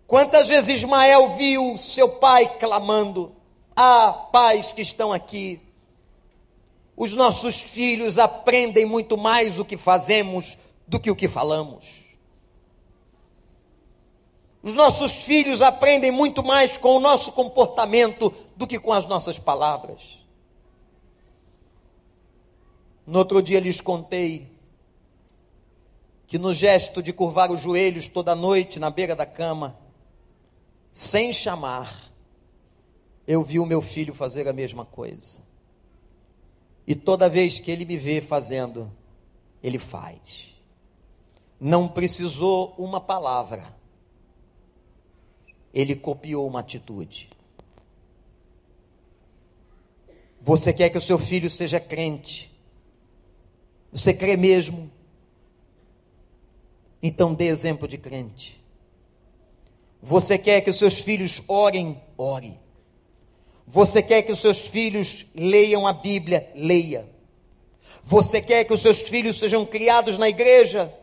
Quantas vezes Ismael viu seu pai clamando? Ah, pais que estão aqui, os nossos filhos aprendem muito mais o que fazemos do que o que falamos. Os nossos filhos aprendem muito mais com o nosso comportamento do que com as nossas palavras. No outro dia lhes contei que no gesto de curvar os joelhos toda noite na beira da cama, sem chamar, eu vi o meu filho fazer a mesma coisa. E toda vez que ele me vê fazendo, ele faz. Não precisou uma palavra. Ele copiou uma atitude. Você quer que o seu filho seja crente? Você crê mesmo? Então dê exemplo de crente. Você quer que os seus filhos orem? Ore. Você quer que os seus filhos leiam a Bíblia? Leia. Você quer que os seus filhos sejam criados na igreja?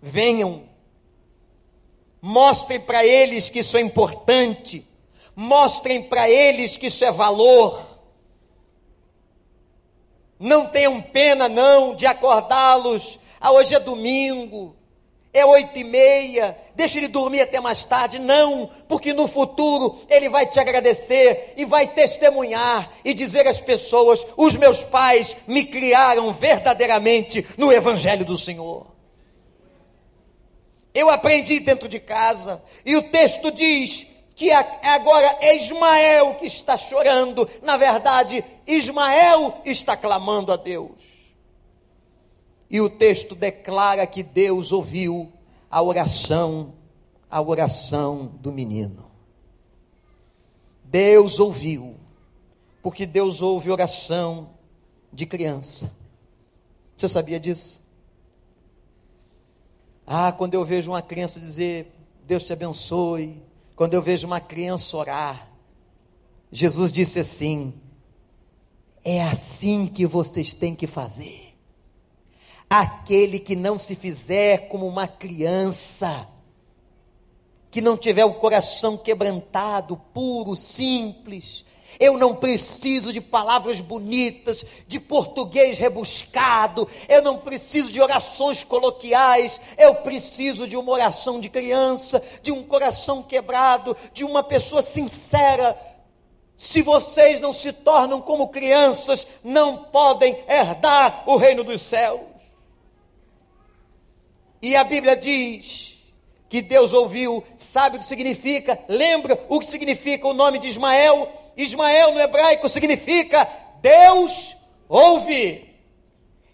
Venham. Mostrem para eles que isso é importante. Mostrem para eles que isso é valor. Não tenham pena, não, de acordá-los. Ah, hoje é domingo é oito e meia, deixa ele dormir até mais tarde. Não, porque no futuro ele vai te agradecer e vai testemunhar e dizer às pessoas: os meus pais me criaram verdadeiramente no Evangelho do Senhor. Eu aprendi dentro de casa, e o texto diz que agora é Ismael que está chorando, na verdade, Ismael está clamando a Deus. E o texto declara que Deus ouviu a oração, a oração do menino. Deus ouviu, porque Deus ouve oração de criança. Você sabia disso? Ah, quando eu vejo uma criança dizer, Deus te abençoe, quando eu vejo uma criança orar, Jesus disse assim: é assim que vocês têm que fazer. Aquele que não se fizer como uma criança, que não tiver o coração quebrantado, puro, simples, eu não preciso de palavras bonitas, de português rebuscado, eu não preciso de orações coloquiais, eu preciso de uma oração de criança, de um coração quebrado, de uma pessoa sincera. Se vocês não se tornam como crianças, não podem herdar o reino dos céus. E a Bíblia diz que Deus ouviu, sabe o que significa, lembra o que significa o nome de Ismael? Ismael no hebraico significa Deus ouve.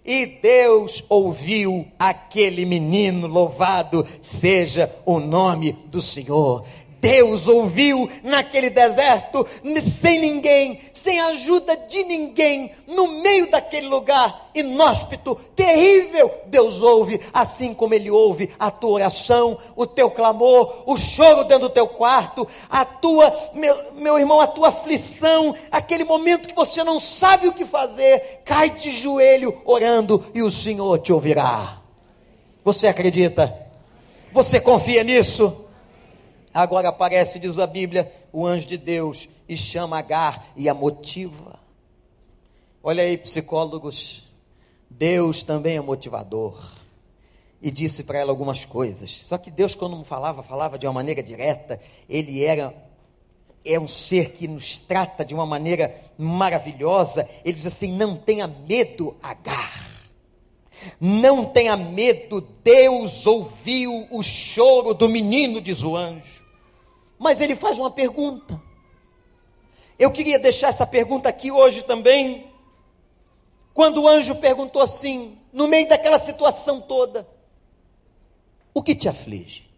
E Deus ouviu aquele menino, louvado seja o nome do Senhor. Deus ouviu naquele deserto, sem ninguém, sem ajuda de ninguém, no meio daquele lugar inóspito, terrível. Deus ouve, assim como Ele ouve a tua oração, o teu clamor, o choro dentro do teu quarto, a tua, meu, meu irmão, a tua aflição, aquele momento que você não sabe o que fazer, cai de joelho orando e o Senhor te ouvirá. Você acredita? Você confia nisso? Agora aparece, diz a Bíblia, o anjo de Deus e chama Agar e a motiva. Olha aí, psicólogos, Deus também é motivador. E disse para ela algumas coisas. Só que Deus, quando falava, falava de uma maneira direta. Ele era é um ser que nos trata de uma maneira maravilhosa. Ele diz assim: não tenha medo, Agar. Não tenha medo, Deus ouviu o choro do menino, diz o anjo. Mas ele faz uma pergunta. Eu queria deixar essa pergunta aqui hoje também. Quando o anjo perguntou assim, no meio daquela situação toda: O que te aflige?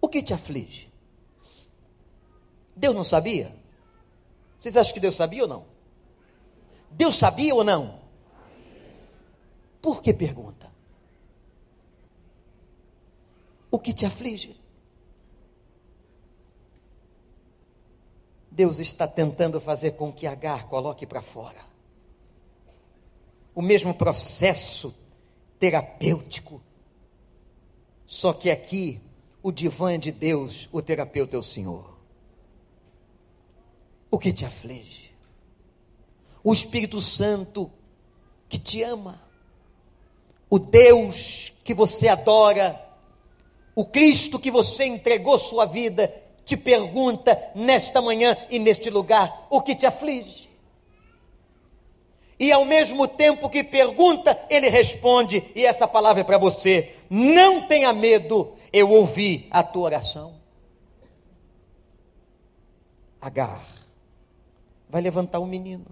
O que te aflige? Deus não sabia? Vocês acham que Deus sabia ou não? Deus sabia ou não? Por que pergunta? O que te aflige? Deus está tentando fazer com que Agar coloque para fora. O mesmo processo terapêutico. Só que aqui o divã é de Deus, o terapeuta é o Senhor. O que te aflige? O Espírito Santo que te ama o Deus que você adora, o Cristo que você entregou sua vida, te pergunta nesta manhã e neste lugar o que te aflige. E ao mesmo tempo que pergunta, ele responde, e essa palavra é para você: não tenha medo, eu ouvi a tua oração. Agar vai levantar o um menino.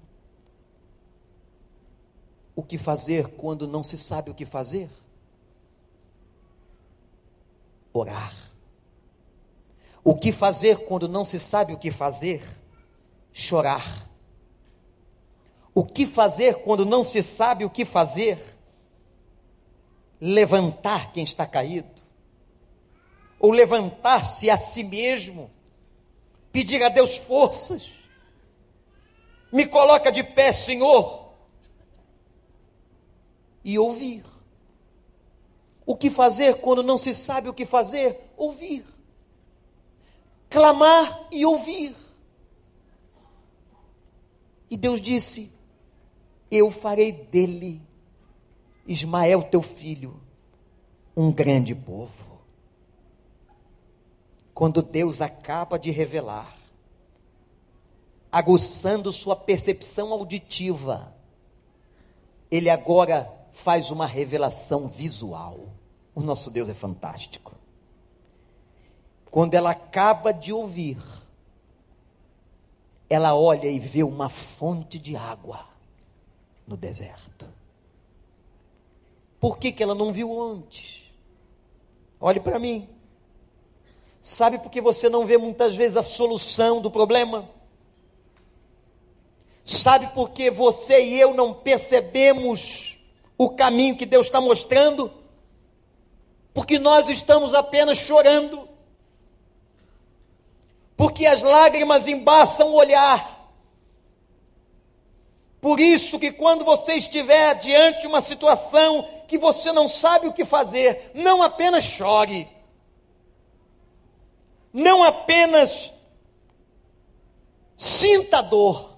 O que fazer quando não se sabe o que fazer? Orar. O que fazer quando não se sabe o que fazer? Chorar. O que fazer quando não se sabe o que fazer? Levantar quem está caído. Ou levantar-se a si mesmo. Pedir a Deus forças. Me coloca de pé, Senhor e ouvir. O que fazer quando não se sabe o que fazer? Ouvir. Clamar e ouvir. E Deus disse: Eu farei dele, Ismael, teu filho, um grande povo. Quando Deus acaba de revelar, aguçando sua percepção auditiva, ele agora faz uma revelação visual. O nosso Deus é fantástico. Quando ela acaba de ouvir, ela olha e vê uma fonte de água no deserto. Por que, que ela não viu antes? Olhe para mim. Sabe por que você não vê muitas vezes a solução do problema? Sabe por que você e eu não percebemos o caminho que Deus está mostrando, porque nós estamos apenas chorando, porque as lágrimas embaçam o olhar. Por isso que quando você estiver diante de uma situação que você não sabe o que fazer, não apenas chore, não apenas sinta dor,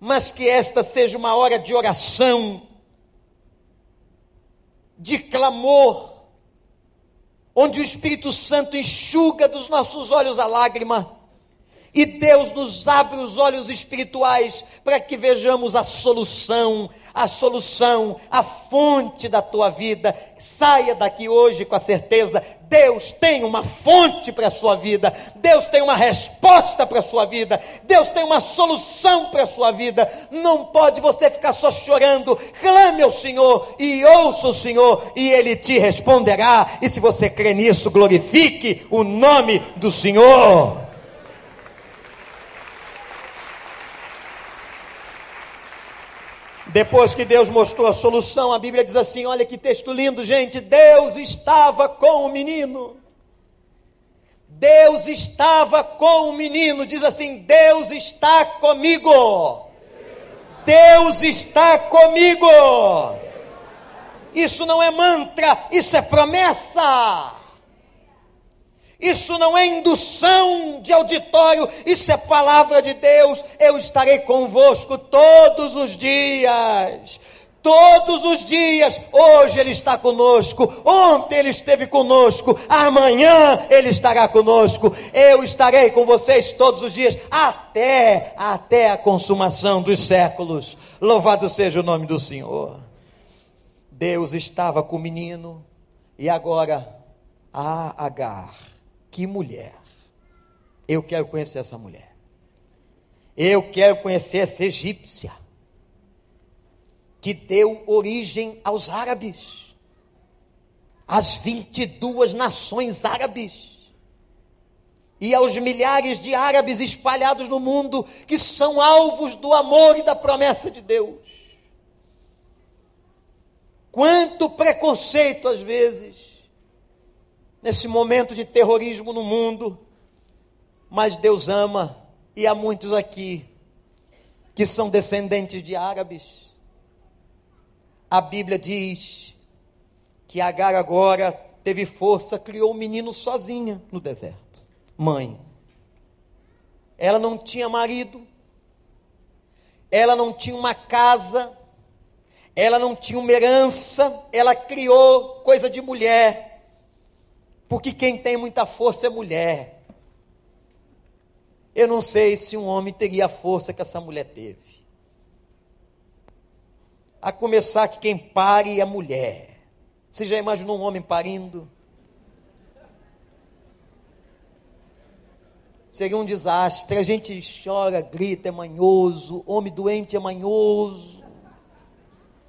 mas que esta seja uma hora de oração, de clamor, onde o Espírito Santo enxuga dos nossos olhos a lágrima e Deus nos abre os olhos espirituais para que vejamos a solução, a solução, a fonte da tua vida. Saia daqui hoje com a certeza: Deus tem uma fonte para a sua vida, Deus tem uma resposta para a sua vida, Deus tem uma solução para a sua vida. Não pode você ficar só chorando. Clame ao Senhor e ouça o Senhor, e Ele te responderá. E se você crê nisso, glorifique o nome do Senhor. Depois que Deus mostrou a solução, a Bíblia diz assim: olha que texto lindo, gente. Deus estava com o menino. Deus estava com o menino. Diz assim: Deus está comigo. Deus está comigo. Isso não é mantra, isso é promessa. Isso não é indução de auditório, isso é palavra de Deus. Eu estarei convosco todos os dias. Todos os dias, hoje Ele está conosco, ontem Ele esteve conosco, amanhã Ele estará conosco, eu estarei com vocês todos os dias, até, até a consumação dos séculos. Louvado seja o nome do Senhor. Deus estava com o menino, e agora, a Agar que mulher. Eu quero conhecer essa mulher. Eu quero conhecer essa egípcia que deu origem aos árabes, às 22 nações árabes e aos milhares de árabes espalhados no mundo que são alvos do amor e da promessa de Deus. Quanto preconceito às vezes nesse momento de terrorismo no mundo, mas Deus ama, e há muitos aqui que são descendentes de árabes. A Bíblia diz que Agar agora teve força, criou o menino sozinha no deserto. Mãe. Ela não tinha marido, ela não tinha uma casa, ela não tinha uma herança, ela criou coisa de mulher porque quem tem muita força é mulher. Eu não sei se um homem teria a força que essa mulher teve. A começar que quem pare é mulher. Você já imaginou um homem parindo? Seria um desastre. A gente chora, grita, é manhoso. Homem doente é manhoso.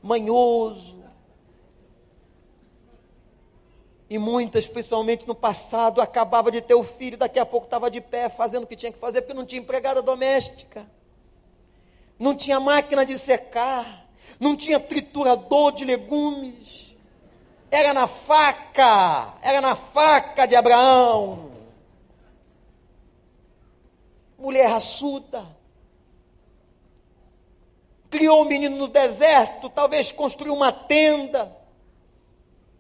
Manhoso. E muitas, principalmente no passado, acabava de ter o filho, daqui a pouco estava de pé fazendo o que tinha que fazer, porque não tinha empregada doméstica, não tinha máquina de secar, não tinha triturador de legumes, era na faca, era na faca de Abraão. Mulher raçuda, criou um menino no deserto, talvez construiu uma tenda,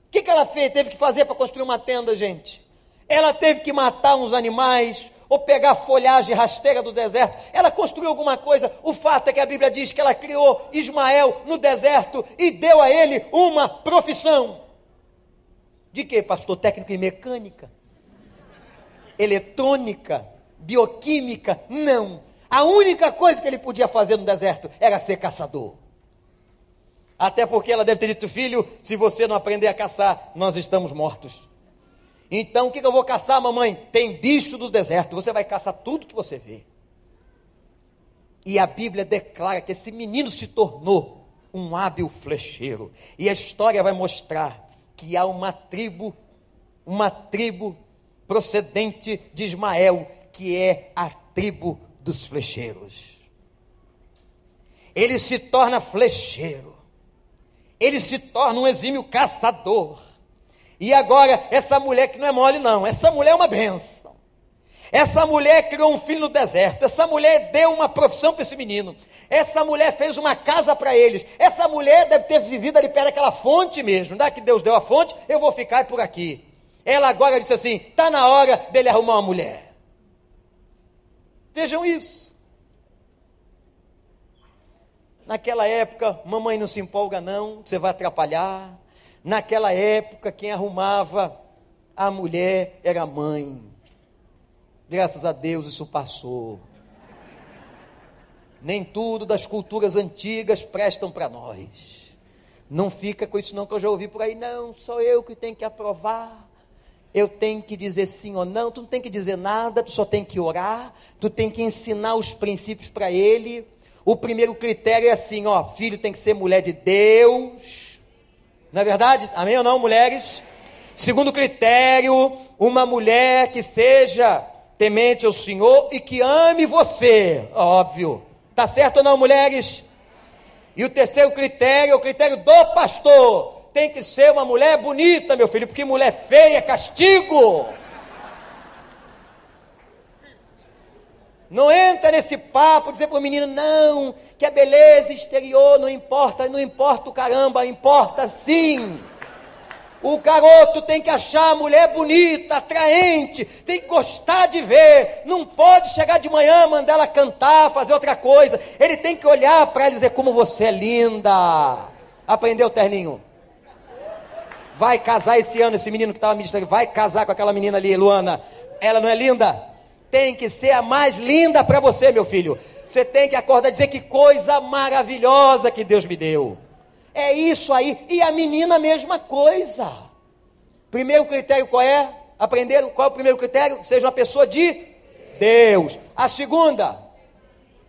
o que, que ela fez? Teve que fazer para construir uma tenda, gente? Ela teve que matar uns animais, ou pegar folhagem rasteira do deserto. Ela construiu alguma coisa. O fato é que a Bíblia diz que ela criou Ismael no deserto e deu a ele uma profissão. De quê, pastor? Técnico em mecânica? Eletrônica? Bioquímica? Não. A única coisa que ele podia fazer no deserto era ser caçador. Até porque ela deve ter dito, filho, se você não aprender a caçar, nós estamos mortos. Então, o que, eu vou caçar, mamãe? Tem bicho do deserto, você vai caçar tudo que você vê. E a Bíblia declara que esse menino se tornou um hábil flecheiro. E a história vai mostrar que há uma tribo, uma tribo procedente de Ismael, que é a tribo dos flecheiros. Ele se torna flecheiro ele se torna um exímio caçador. E agora, essa mulher que não é mole, não, essa mulher é uma benção. Essa mulher criou um filho no deserto. Essa mulher deu uma profissão para esse menino. Essa mulher fez uma casa para eles. Essa mulher deve ter vivido ali perto daquela fonte mesmo. Não é que Deus deu a fonte? Eu vou ficar por aqui. Ela agora disse assim: está na hora dele arrumar uma mulher. Vejam isso. Naquela época, mamãe não se empolga, não, você vai atrapalhar. Naquela época, quem arrumava a mulher era a mãe. Graças a Deus isso passou. Nem tudo das culturas antigas prestam para nós. Não fica com isso não que eu já ouvi por aí, não, sou eu que tenho que aprovar. Eu tenho que dizer sim ou não, tu não tem que dizer nada, tu só tem que orar, tu tem que ensinar os princípios para ele. O primeiro critério é assim, ó, filho tem que ser mulher de Deus. Não é verdade? Amém ou não, mulheres? Segundo critério, uma mulher que seja temente ao Senhor e que ame você. Óbvio. Tá certo ou não, mulheres? E o terceiro critério é o critério do pastor. Tem que ser uma mulher bonita, meu filho, porque mulher feia é castigo. Não entra nesse papo, dizer para o menino, não, que a beleza exterior não importa, não importa o caramba, importa sim. O garoto tem que achar a mulher bonita, atraente, tem que gostar de ver. Não pode chegar de manhã, mandar ela cantar, fazer outra coisa. Ele tem que olhar para ela e dizer como você é linda. Aprendeu, Terninho? Vai casar esse ano, esse menino que estava ministrando, vai casar com aquela menina ali, Luana. Ela não é linda? Tem que ser a mais linda para você, meu filho. Você tem que acordar e dizer que coisa maravilhosa que Deus me deu. É isso aí. E a menina, a mesma coisa. Primeiro critério qual é? Aprender qual é o primeiro critério? Seja uma pessoa de Deus. A segunda,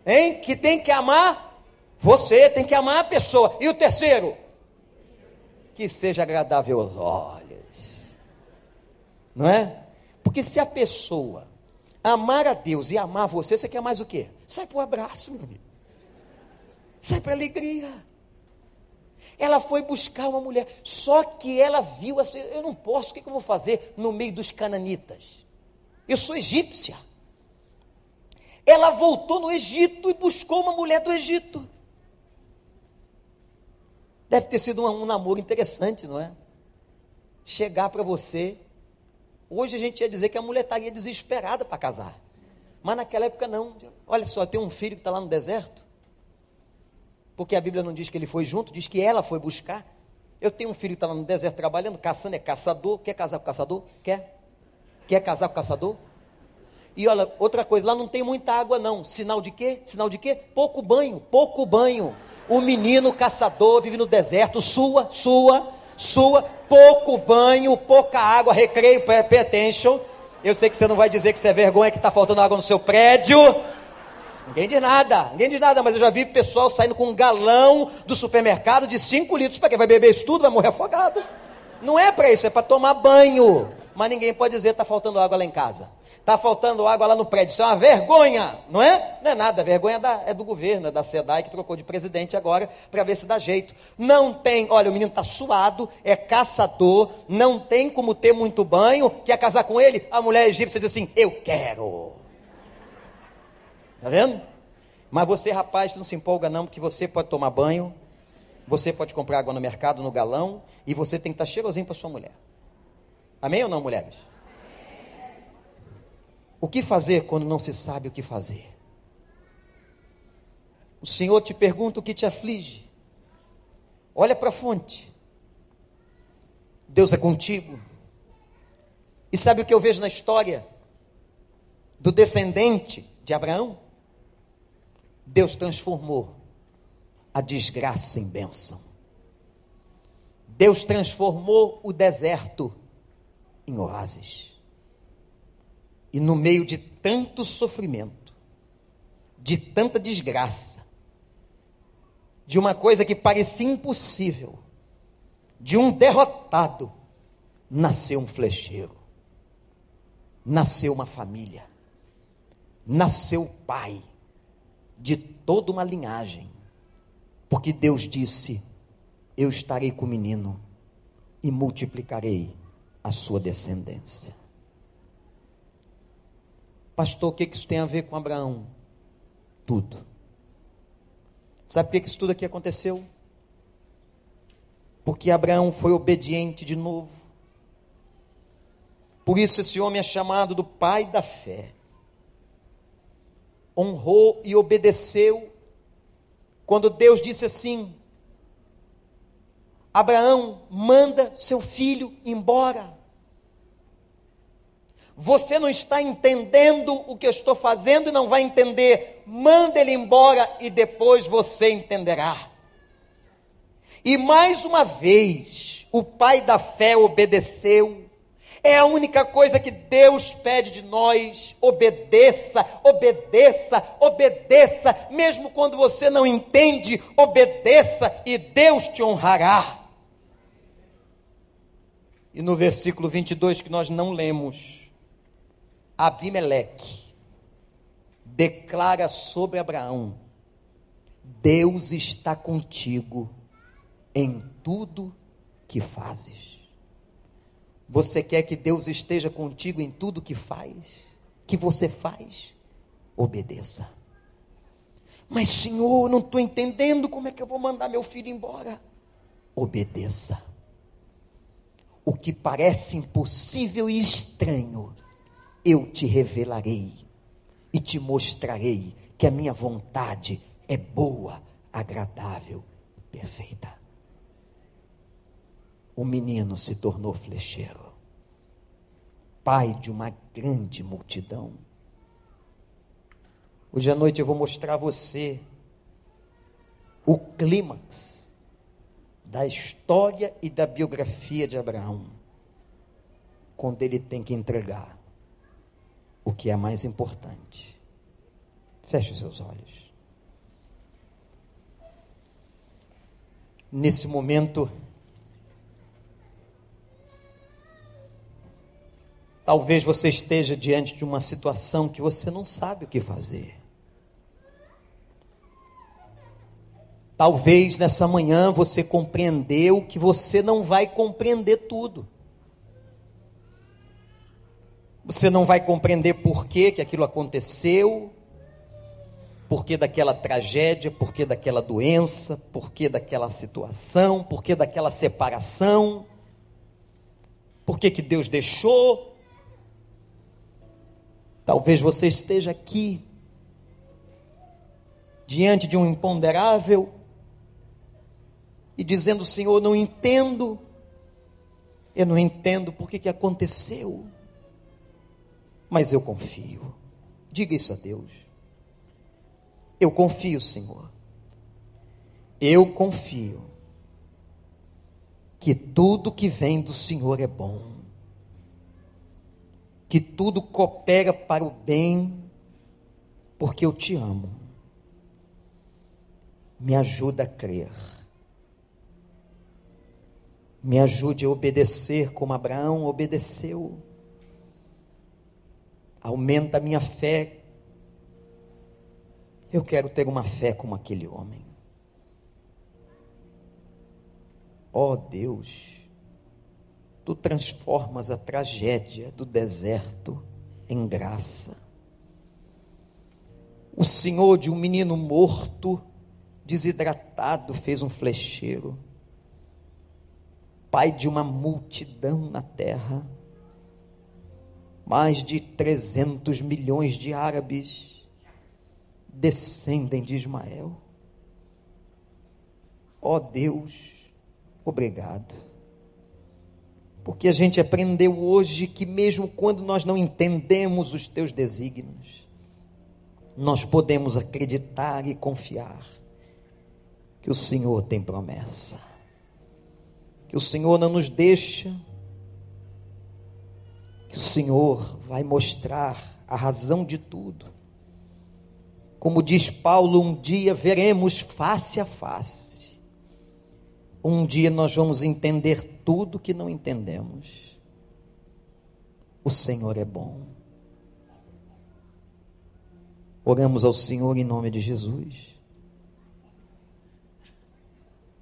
hein? Que tem que amar você, tem que amar a pessoa. E o terceiro, que seja agradável aos olhos. Não é? Porque se a pessoa amar a Deus e amar você, você quer mais o quê? Sai para o abraço, meu amigo. Sai para a alegria. Ela foi buscar uma mulher, só que ela viu assim, eu não posso, o que eu vou fazer no meio dos cananitas? Eu sou egípcia. Ela voltou no Egito e buscou uma mulher do Egito. Deve ter sido um, um namoro interessante, não é? Chegar para você. Hoje a gente ia dizer que a mulher estaria desesperada para casar. Mas naquela época não. Olha só, tem um filho que está lá no deserto porque a Bíblia não diz que ele foi junto, diz que ela foi buscar. Eu tenho um filho que está lá no deserto trabalhando, caçando, é caçador. Quer casar com caçador? Quer? Quer casar com caçador? E olha, outra coisa, lá não tem muita água não. Sinal de quê? Sinal de quê? Pouco banho, pouco banho. O menino caçador vive no deserto, sua, sua, sua, pouco banho, pouca água, recreio, pay attention. Eu sei que você não vai dizer que você é vergonha que está faltando água no seu prédio. Ninguém diz nada, ninguém diz nada, mas eu já vi pessoal saindo com um galão do supermercado de 5 litros, para quê? Vai beber isso tudo, vai morrer afogado. Não é para isso, é para tomar banho. Mas ninguém pode dizer está faltando água lá em casa. Está faltando água lá no prédio. Isso é uma vergonha, não é? Não é nada, a vergonha é, da, é do governo, é da SEDAI que trocou de presidente agora para ver se dá jeito. Não tem, olha, o menino está suado, é caçador, não tem como ter muito banho. Quer casar com ele? A mulher egípcia diz assim: Eu quero. Está vendo? Mas você, rapaz, não se empolga não, porque você pode tomar banho, você pode comprar água no mercado, no galão, e você tem que estar cheirosinho para sua mulher. Amém ou não, mulheres? O que fazer quando não se sabe o que fazer? O Senhor te pergunta o que te aflige. Olha para a fonte. Deus é contigo. E sabe o que eu vejo na história do descendente de Abraão? Deus transformou a desgraça em bênção. Deus transformou o deserto em oásis. E no meio de tanto sofrimento, de tanta desgraça, de uma coisa que parecia impossível, de um derrotado, nasceu um flecheiro, nasceu uma família, nasceu o pai, de toda uma linhagem, porque Deus disse: Eu estarei com o menino e multiplicarei a sua descendência. Pastor, o que isso tem a ver com Abraão? Tudo. Sabe por que isso tudo aqui aconteceu? Porque Abraão foi obediente de novo. Por isso esse homem é chamado do pai da fé. Honrou e obedeceu quando Deus disse assim: Abraão, manda seu filho embora. Você não está entendendo o que eu estou fazendo e não vai entender. Manda ele embora e depois você entenderá. E mais uma vez, o pai da fé obedeceu. É a única coisa que Deus pede de nós. Obedeça, obedeça, obedeça. Mesmo quando você não entende, obedeça e Deus te honrará. E no versículo 22 que nós não lemos, Abimeleque declara sobre Abraão: Deus está contigo em tudo que fazes. Você quer que Deus esteja contigo em tudo que faz? Que você faz? Obedeça. Mas, Senhor, não estou entendendo como é que eu vou mandar meu filho embora. Obedeça o que parece impossível e estranho, eu te revelarei e te mostrarei que a minha vontade é boa, agradável e perfeita. O menino se tornou flecheiro, pai de uma grande multidão. Hoje à noite eu vou mostrar a você o clímax da história e da biografia de Abraão, quando ele tem que entregar o que é mais importante. Feche os seus olhos. Nesse momento, talvez você esteja diante de uma situação que você não sabe o que fazer. Talvez nessa manhã você compreendeu que você não vai compreender tudo. Você não vai compreender por que, que aquilo aconteceu, por que daquela tragédia, por que daquela doença, por que daquela situação, por que daquela separação, por que, que Deus deixou. Talvez você esteja aqui, diante de um imponderável, e dizendo: Senhor, não entendo, eu não entendo por que, que aconteceu, mas eu confio. Diga isso a Deus. Eu confio, Senhor. Eu confio que tudo que vem do Senhor é bom, que tudo coopera para o bem, porque eu te amo. Me ajuda a crer me ajude a obedecer como Abraão obedeceu. Aumenta a minha fé. Eu quero ter uma fé como aquele homem. Ó oh Deus, tu transformas a tragédia do deserto em graça. O Senhor de um menino morto, desidratado, fez um flecheiro pai de uma multidão na terra, mais de 300 milhões de árabes descendem de Ismael. Ó oh Deus, obrigado. Porque a gente aprendeu hoje que, mesmo quando nós não entendemos os teus desígnios, nós podemos acreditar e confiar que o Senhor tem promessa que o Senhor não nos deixa, que o Senhor vai mostrar a razão de tudo. Como diz Paulo, um dia veremos face a face. Um dia nós vamos entender tudo que não entendemos. O Senhor é bom. Oramos ao Senhor em nome de Jesus.